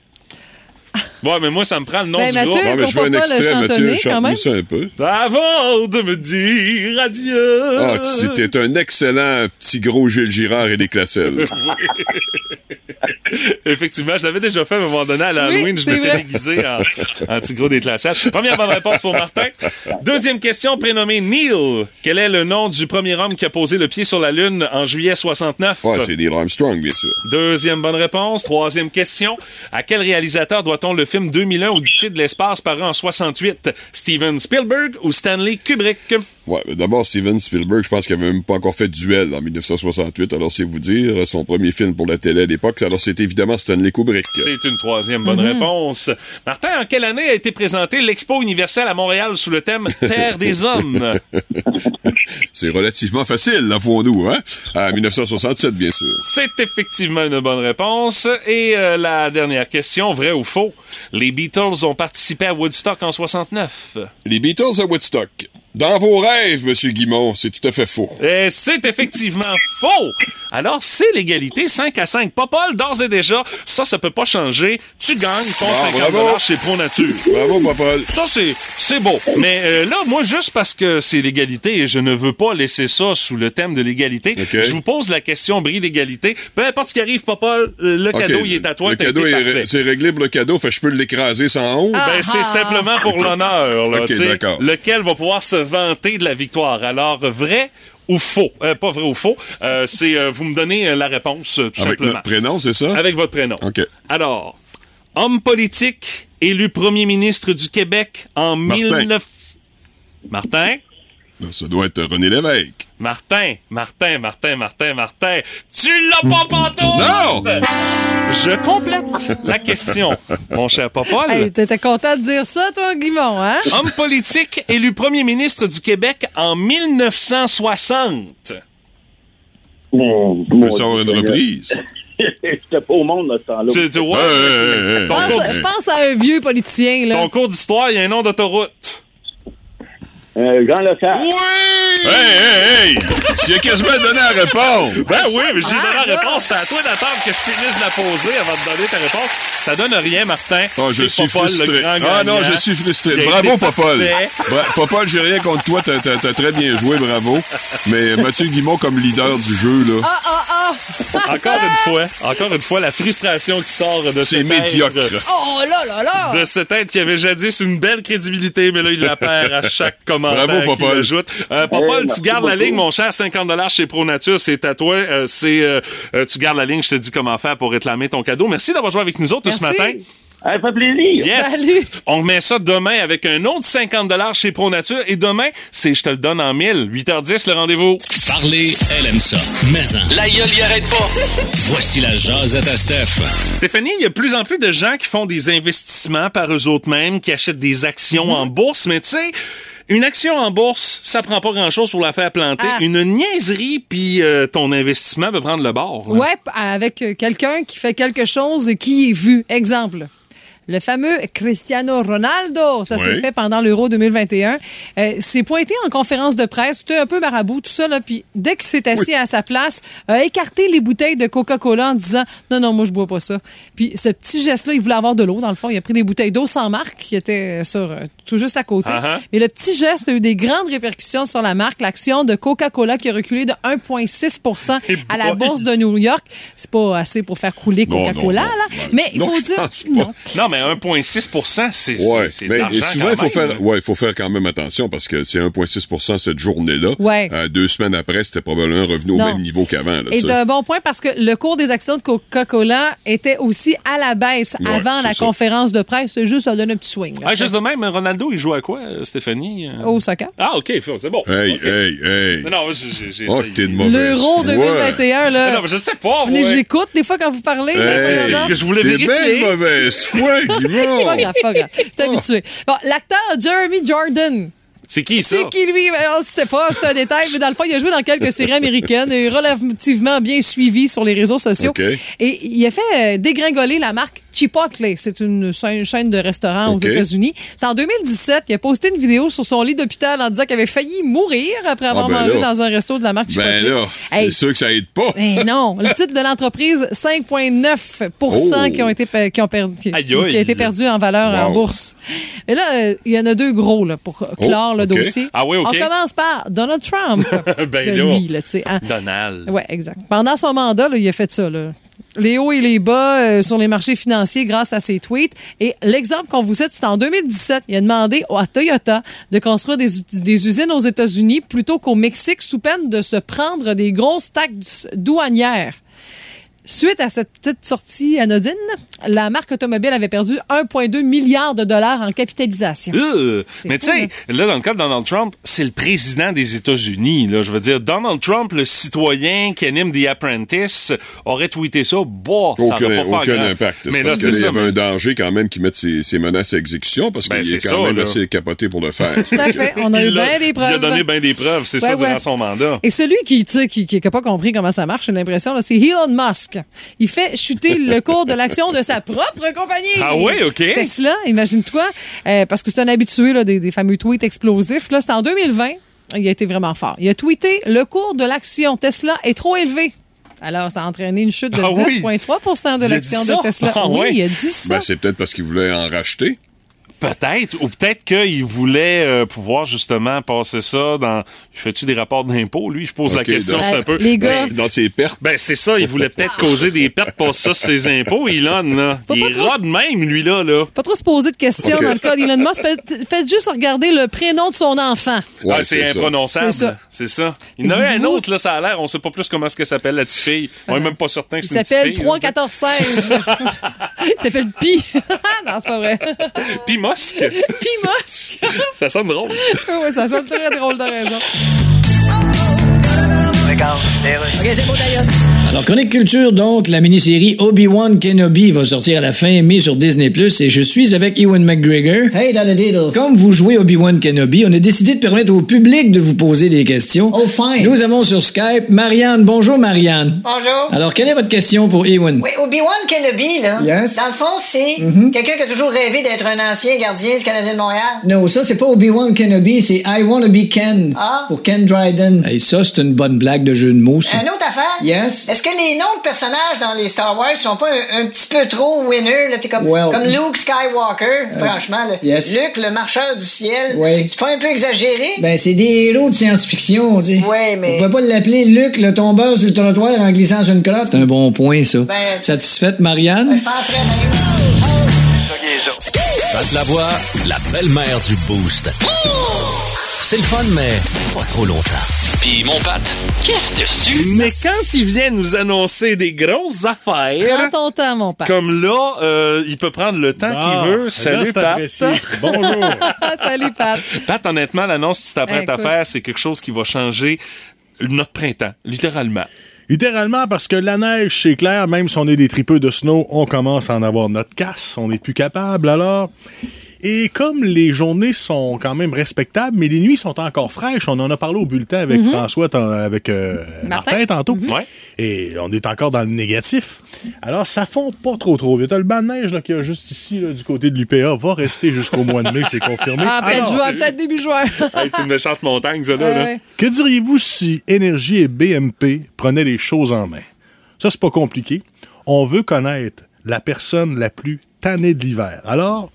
Ouais, mais moi, ça me prend le nom Ben, du Mathieu, groupe. Non, mais je veux un peut pas le extrait, Mathieu. Chante-nous même. ça un peu. Avant de me dire adieu. Ah, tu t'es un excellent petit gros Gilles Girard et des Classelles. Effectivement, je l'avais déjà fait à un moment donné à l'Halloween. Oui, je m'étais déguisé en, en petit gros des. Première bonne réponse pour Martin. Deuxième question, prénommé Neil. Quel est le nom du premier homme qui a posé le pied sur la Lune en juillet 69? Ouais, c'est Neil Armstrong, bien sûr. Deuxième bonne réponse. Troisième question. À quel réalisateur doit-on le film 2001 Odyssée de l'espace paru en 68? Steven Spielberg ou Stanley Kubrick? Ouais, d'abord, Steven Spielberg, je pense qu'il avait même pas encore fait de duel en 1968, alors c'est vous dire, son premier film pour la télé à l'époque, alors c'est évidemment Stanley Kubrick. C'est une troisième bonne Mhm. réponse. Martin, en quelle année a été présentée l'Expo universelle à Montréal sous le thème Terre des hommes? C'est relativement facile, l'avouons-nous, hein? À 1967, bien sûr. C'est effectivement une bonne réponse. Et euh, la dernière question, vrai ou faux? Les Beatles ont participé à Woodstock en 69. Les Beatles à Woodstock. Dans vos rêves, Monsieur Guimont, c'est tout à fait faux. Et c'est effectivement faux. Alors, c'est l'égalité 5 à 5. Pas Paul, d'ores et déjà, ça, ça peut pas changer. Tu gagnes ton Ah, 50 bravo. chez Pro Nature. Bravo, Popol. Ça, c'est, c'est beau. Mais euh, là, moi, juste parce que c'est l'égalité et je ne veux pas laisser ça sous le thème de l'égalité, je vous pose la question, bris l'égalité. Peu importe ce qui arrive, Popol, euh, le cadeau, il est à toi. Le cadeau, c'est réglé pour le cadeau, fait que je peux l'écraser sans honte. Ben, c'est simplement pour l'honneur, lequel va pouvoir se vanter de la victoire? Alors, vrai ou faux? Euh, pas vrai ou faux, euh, c'est euh, vous me donnez euh, la réponse, euh, tout Avec simplement. notre prénom, c'est ça? Avec votre prénom. OK. Alors, homme politique élu premier ministre du Québec en Martin. 19... Martin? Ben, Ça doit être René Lévesque. Martin, Martin, Martin, Martin, Martin, tu l'as pas pantoute! Non! Je complète la question, mon cher Popol. Hey, T'étais content de dire ça, toi, Guimont, hein? Homme politique élu premier ministre du Québec en 1960. Je peux savoir une reprise? J'étais pas au monde à ce temps-là. Tu- tu vois, Hey, hey, ton, hey, cours Pense, d'hi- pense à un vieux politicien, là. ton cours d'histoire, il y a un nom d'autoroute. Euh, Jean Leclerc. Oui! Hey, hey, hey! Tu as quasiment donné la réponse! Ben oui, mais j'ai Ah, donné la là. réponse. C'est à toi d'attendre que je finisse de la poser avant de donner ta réponse. Ça donne rien, Martin. Oh, je suis Popol, frustré. Ah non, je suis frustré. Bravo, Popol. Bra- Popol, j'ai rien contre toi. T'as, t'as très bien joué, bravo. Mais Mathieu Guimont, comme leader du jeu, là, Ah, ah, ah! Encore une fois, encore une fois, la frustration qui sort de c'est médiocre. être- Oh là là là! de cet être qui avait jadis une belle crédibilité, mais là, il la perd à chaque commentaire Bravo, qu'il Popol. ajoute. Euh, Popol, Hey, tu gardes la ligne, mon cher, 50 chez Pro Nature, c'est à toi. Euh, c'est, euh, euh, tu gardes la ligne, je te dis comment faire pour réclamer ton cadeau. Merci d'avoir joué avec nous autres ce matin. Ça fait plaisir. Yes! Salut. On remet ça demain avec un autre 50 chez Pro Nature. Et demain, c'est je te le donne en 1000. 8h10, le rendez-vous. Parler, elle aime ça. Mais en, La gueule y arrête pas. voici la jasette à Steph. Stéphanie, il y a de plus en plus de gens qui font des investissements par eux autres mêmes, qui achètent des actions en bourse, mais tu sais, une action en bourse, ça prend pas grand-chose pour la faire planter. Ah. Une niaiserie, puis euh, ton investissement peut prendre le bord. là. Ouais, avec euh, quelqu'un qui fait quelque chose et qui est vu. Exemple. Le fameux Cristiano Ronaldo, ça s'est fait pendant l'Euro 2021. Euh, s'est pointé en conférence de presse, c'était un peu marabout, tout ça, là, puis dès qu'il s'est assis à sa place, a écarté les bouteilles de Coca-Cola en disant « Non, non, moi, je bois pas ça. » Puis ce petit geste-là, il voulait avoir de l'eau, dans le fond. Il a pris des bouteilles d'eau sans marque qui étaient sur, euh, tout juste à côté. Ah, ah. Mais le petit geste a eu des grandes répercussions sur la marque. L'action de Coca-Cola qui a reculé de 1,6 Et à la bourse de New York. C'est pas assez pour faire couler Non, non, Coca-Cola, non, là. Mais il faut dire. Non. Non, mais 1,6 c'est Ouais, c'est l'argent souvent, il quand faut même, faire, ouais, il faut faire quand même attention parce que c'est 1,6% cette journée-là. Ouais. Euh, deux semaines après, c'était probablement revenu au Non. même niveau qu'avant. là, Et sais. d'un bon point parce que le cours des actions de Coca-Cola était aussi à la baisse Ouais, avant c'est la ça. conférence de presse. C'est juste, ça donne un petit swing. là. Ah, juste de même, Ronaldo, il joue à quoi, euh, Stéphanie? Euh, Au soccer. Ah, OK, c'est bon. Hey, OK. hey, hey. Non, non, j'ai Oh, essayé. t'es de mauvaise L'Euro foi. 2021, là. Non, mais je sais pas. J'écoute des fois quand vous parlez. Hey, c'est c'est ce que je voulais T'es vérifier. bien de mauvaise foi. Pas grave, pas grave. T'es habitué. Bon, l'acteur Jeremy Jordan. C'est qui, ça? C'est qui lui? Ben, On ne sait pas, c'est un détail, mais dans le fond, il a joué dans quelques séries américaines et est relativement bien suivi sur les réseaux sociaux. Et il a fait euh, dégringoler la marque Chipotle. C'est une cha- chaîne de restaurants aux États-Unis. C'est en 2017 qu'il a posté une vidéo sur son lit d'hôpital en disant qu'il avait failli mourir après avoir Ah, ben mangé là. dans un resto de la marque Chipotle. Ben là, Hey, c'est sûr que ça aide pas. ben non, le titre de l'entreprise, 5,9 Oh. qui ont été qui ont perdu, qui, a été perdu en valeur en bourse. Mais là, euh, il y en a deux gros là, pour clore le dossier. Ah oui, OK. On commence par Donald Trump. Ben de là. lui, là, tu sais. hein. Donald. Ouais, exact. Pendant son mandat, là, il a fait ça. Là. Les hauts et les bas euh, sur les marchés financiers grâce à ses tweets. Et l'exemple qu'on vous cite, c'est en 2017. Il a demandé à Toyota de construire des, des usines aux États-Unis plutôt qu'au Mexique sous peine de se prendre des grosses taxes douanières. Suite à cette petite sortie anodine, la marque automobile avait perdu 1,2 milliard de dollars en capitalisation. Euh, mais tu sais, là, dans le cas de Donald Trump, c'est le président des États-Unis. Je veux dire, Donald Trump, le citoyen qui anime The Apprentice, aurait tweeté ça. Bah, ça Aucun, va pas aucun impact. Mais là, parce qu'il y avait un danger quand même qui mette ses, ses menaces à exécution parce Ben, qu'il est c'est quand ça, même là. assez capoté pour le faire. Tout à fait. On a eu Il bien des preuves. Il a donné bien des preuves, c'est Ouais, ça, ouais. durant son mandat. Et celui qui, n'a pas compris comment ça marche, j'ai l'impression, c'est Elon Musk. Il fait chuter le cours de l'action de sa propre compagnie. Ah ouais, OK. Tesla, imagine-toi, euh, parce que c'est un habitué là, des, des fameux tweets explosifs. Là, c'était en 2020. Il a été vraiment fort. Il a tweeté le cours de l'action Tesla est trop élevé. Alors, ça a entraîné une chute de Ah oui? 10,3% de l'action de? Tesla. Ah oui, ouais? il a dit ça. Ben, c'est peut-être parce qu'il voulait en racheter. Peut-être, ou peut-être qu'il voulait euh, pouvoir justement passer ça dans. Fais-tu des rapports d'impôts, lui? Je pose la question, c'est un peu. Les gars- Ben, Dans ses pertes. Ben, c'est ça, il voulait peut-être causer des pertes pour ça sur ses impôts, Elon, là. Faut il est trop- même, lui, là, là. Pas trop se poser de questions dans le cas d'Elon Musk. Faites, faites juste regarder le prénom de son enfant. Ah, c'est imprononçable. C'est ça. C'est ça. Il y en a un autre, là, ça a l'air. On sait pas plus comment est-ce que s'appelle la petite fille. On est même pas certain que c'est une petite s'appelle fille. 3, 14, 16. Il s'appelle Pi. non, c'est pas vrai. Puis Musk. Pi Musk. ça sonne drôle. oui, ça sonne très drôle, t'as raison. OK, c'est beau, d'ailleurs. Alors, Chronique Culture, donc, la mini-série Obi-Wan Kenobi va sortir à la fin mai sur Disney+, et je suis avec Ewan McGregor. Hey, dans le. Comme vous jouez Obi-Wan Kenobi, on a décidé de permettre au public de vous poser des questions. Oh, fine. Nous avons sur Skype Marianne. Bonjour, Marianne. Bonjour. Alors, quelle est votre question pour Ewan? Oui, Obi-Wan Kenobi, là. Yes. Dans le fond, c'est Mhm. quelqu'un qui a toujours rêvé d'être un ancien gardien du Canadien de Montréal. Non, ça, c'est pas Obi-Wan Kenobi, c'est I Wanna Be Ken. Ah. Pour Ken Dryden. Et ça, c'est une bonne blague de jeu de mots, ça. Une autre affaire? Yes. Est-ce que les noms de personnages dans les Star Wars sont pas un, un petit peu trop winner, là? Comme, Well. comme Luke Skywalker, franchement, là. yes. Luke, le marcheur du ciel. Oui. C'est pas un peu exagéré? Ben, c'est des héros de science-fiction, tu sais. Ouais, mais- On pouvait pas l'appeler Luc, le tombeur sur le trottoir en glissant sur une crotte. C'est un bon point, ça. Ben- Satisfaite, Marianne? Je penserais. Pat Lavoie, la belle-mère du Boost. C'est le fun, mais pas trop longtemps. Puis mon Pat, qu'est-ce que tu Mais quand il vient nous annoncer des grosses affaires. Prends ton temps, mon père. Comme là, euh, il peut prendre le temps Ah, qu'il veut. là, Salut, Pat. Bonjour. Salut, Pat. Pat, honnêtement, l'annonce que tu t'apprêtes à faire, c'est quelque chose qui va changer notre printemps, littéralement. Littéralement, parce que la neige, c'est clair, même si on est des tripeux de snow, on commence à en avoir notre casse, on n'est plus capable, alors... Et comme les journées sont quand même respectables, mais les nuits sont encore fraîches, on en a parlé au bulletin avec Mhm. François, avec euh, Martin. tantôt, Ouais. et on est encore dans le négatif. Alors, ça fond pas trop trop vite. Le banc de neige là, qu'il y a juste ici, là, du côté de l'UPA, va rester jusqu'au mois de mai, c'est confirmé. Ah, peut-être joueur, peut-être début. Hey, c'est une méchante montagne, ça, là. Ouais, là. ouais. Que diriez-vous si Énergie et BMP prenaient les choses en main? Ça, c'est pas compliqué. On veut connaître la personne la plus tannée de l'hiver. Alors,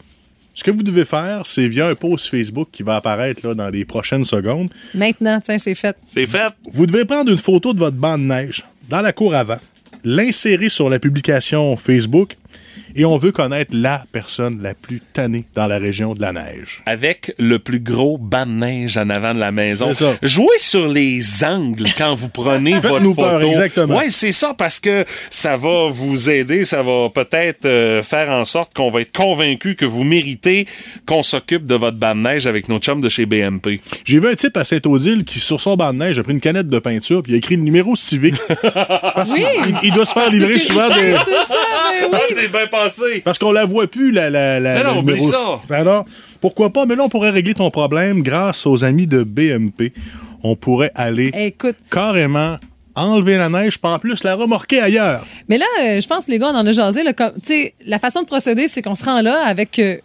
ce que vous devez faire, c'est via un post Facebook qui va apparaître là, dans les prochaines secondes. Maintenant, tiens, c'est fait. C'est fait. Vous devez prendre une photo de votre banc de neige dans la cour avant, l'insérer sur la publication Facebook et on veut connaître la personne la plus tannée dans la région de la neige. Avec le plus gros banc de neige en avant de la maison. C'est ça. Jouez sur les angles quand vous prenez votre photo. peur, exactement. Ouais, c'est ça parce que ça va vous aider, ça va peut-être euh, faire en sorte qu'on va être convaincu que vous méritez qu'on s'occupe de votre banc de neige avec nos chums de chez BMP. J'ai vu un type à Saint-Odile qui, sur son banc de neige, a pris une canette de peinture puis il a écrit le numéro civique. Parce Oui. qu'il il doit se faire livrer souvent des... C'est ça, mais oui. Ah, c'est bien passé. Parce qu'on la voit plus, la, la, la, Mais non, le oublie ça. Alors, pourquoi pas? Mais là, on pourrait régler ton problème grâce aux amis de BMP. On pourrait aller Écoute, carrément enlever la neige, puis en plus la remorquer ailleurs. mais là, euh, je pense que les gars, on en a jasé. là, comme- Tu sais, la façon de procéder, c'est qu'on se rend là avec euh,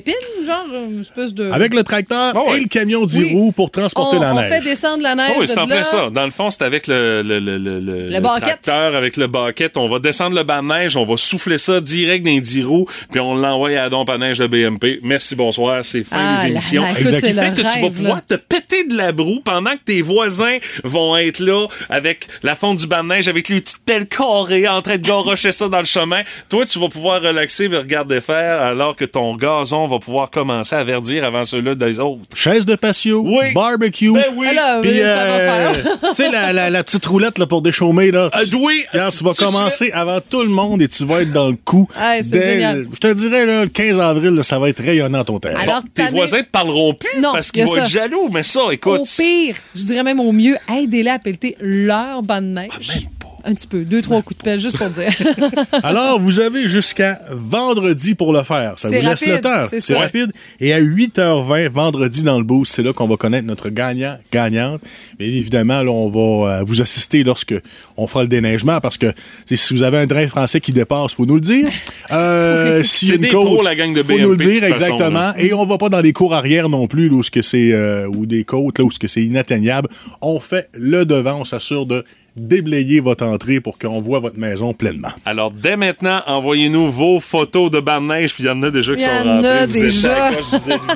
pépine, genre, une espèce de... Avec le tracteur ouais. et le camion 10 Oui. roues pour transporter on, la on neige. fait descendre la neige Ah oui, c'est en plein ça. Dans le fond, c'est avec le, le, le, le, le- le bucket. tracteur, avec le bucket. On va descendre le banc de neige, on va souffler ça direct dans les 10 roues, puis on l'envoie à la dompe à neige de BMP. Merci, bonsoir, c'est fin Ah des émissions. qui c'est fait que tu vas pouvoir là. te péter de la broue pendant que tes voisins vont être là avec la fonte du banc de neige, avec les petites pelles carrées en train de garrocher ça dans le chemin. Toi, tu vas pouvoir relaxer et regarder faire alors que ton gazon va pouvoir commencer à verdir avant ceux-là des autres. Chaise de patio, barbecue. Ben oui. Alors, Puis, oui, ça va euh, faire. tu sais, la, la, la petite roulette là, pour déchaumer, là. Oui. Regarde, tu vas commencer avant tout le monde et tu vas être dans le coup. Le- Je te dirais, là, le 15 avril, là, ça va être rayonnant ton terrain. Alors, Tes t'en es- voisins te parleront plus Non, parce qu'ils vont ça. être jaloux, mais ça, écoute. Au pire, je dirais même au mieux, aidez-les à pelleter leur banc de neige. Un petit peu, deux, trois coups de pelle, juste pour dire. Alors, vous avez jusqu'à vendredi pour le faire. Ça vous laisse le temps. c'est rapide. Et à 8h20, vendredi dans le boost, c'est là qu'on va connaître notre gagnant, gagnante. Bien évidemment, là, on va euh, vous assister lorsque on fera le déneigement parce que si vous avez un train français qui dépasse, faut nous le dire. Euh, s'il y a C'est une des côte, pros, la gang de faut BMP, nous le dire façon, exactement. Et on va pas dans les cours arrière non plus, là, où ce que c'est euh, ou des côtes là où ce que c'est inatteignable. On fait le devant, on s'assure de déblayer votre entrée pour qu'on voit votre maison pleinement. Alors, dès maintenant, envoyez-nous vos photos de banc de neige, puis il y en a déjà qui Il y sont en a déjà.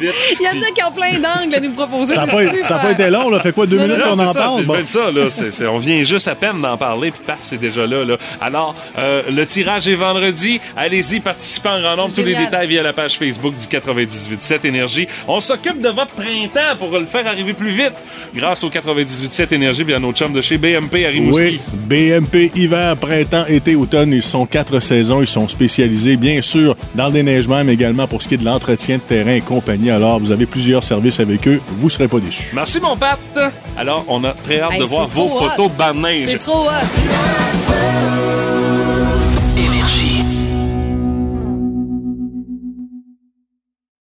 Il y en a qui ont plein d'angles à nous proposer. Ça n'a pas, été long, là. Fait quoi, deux Non, minutes qu'on en ça, parle? c'est Bon. même ça, là. On vient juste à peine d'en parler, puis paf, c'est déjà là, là. Alors, euh, le tirage est vendredi. Allez-y, participez en grand nombre. Tous les détails via la page Facebook du 98.7 Énergie. On s'occupe de votre printemps pour le faire arriver plus vite grâce au 98.7 Énergie et à nos chums de chez BMP à Rimouski. Oui, BMP, hiver, printemps, été, automne, ils sont quatre saisons. Ils sont spécialisés, bien sûr, dans le déneigement, mais également pour ce qui est de l'entretien de terrain et compagnie. Alors, vous avez plusieurs services avec eux. Vous ne serez pas déçus. Merci, mon Pat. Alors, on a très hâte Hey, de voir vos hot. photos de neige. C'est trop hot.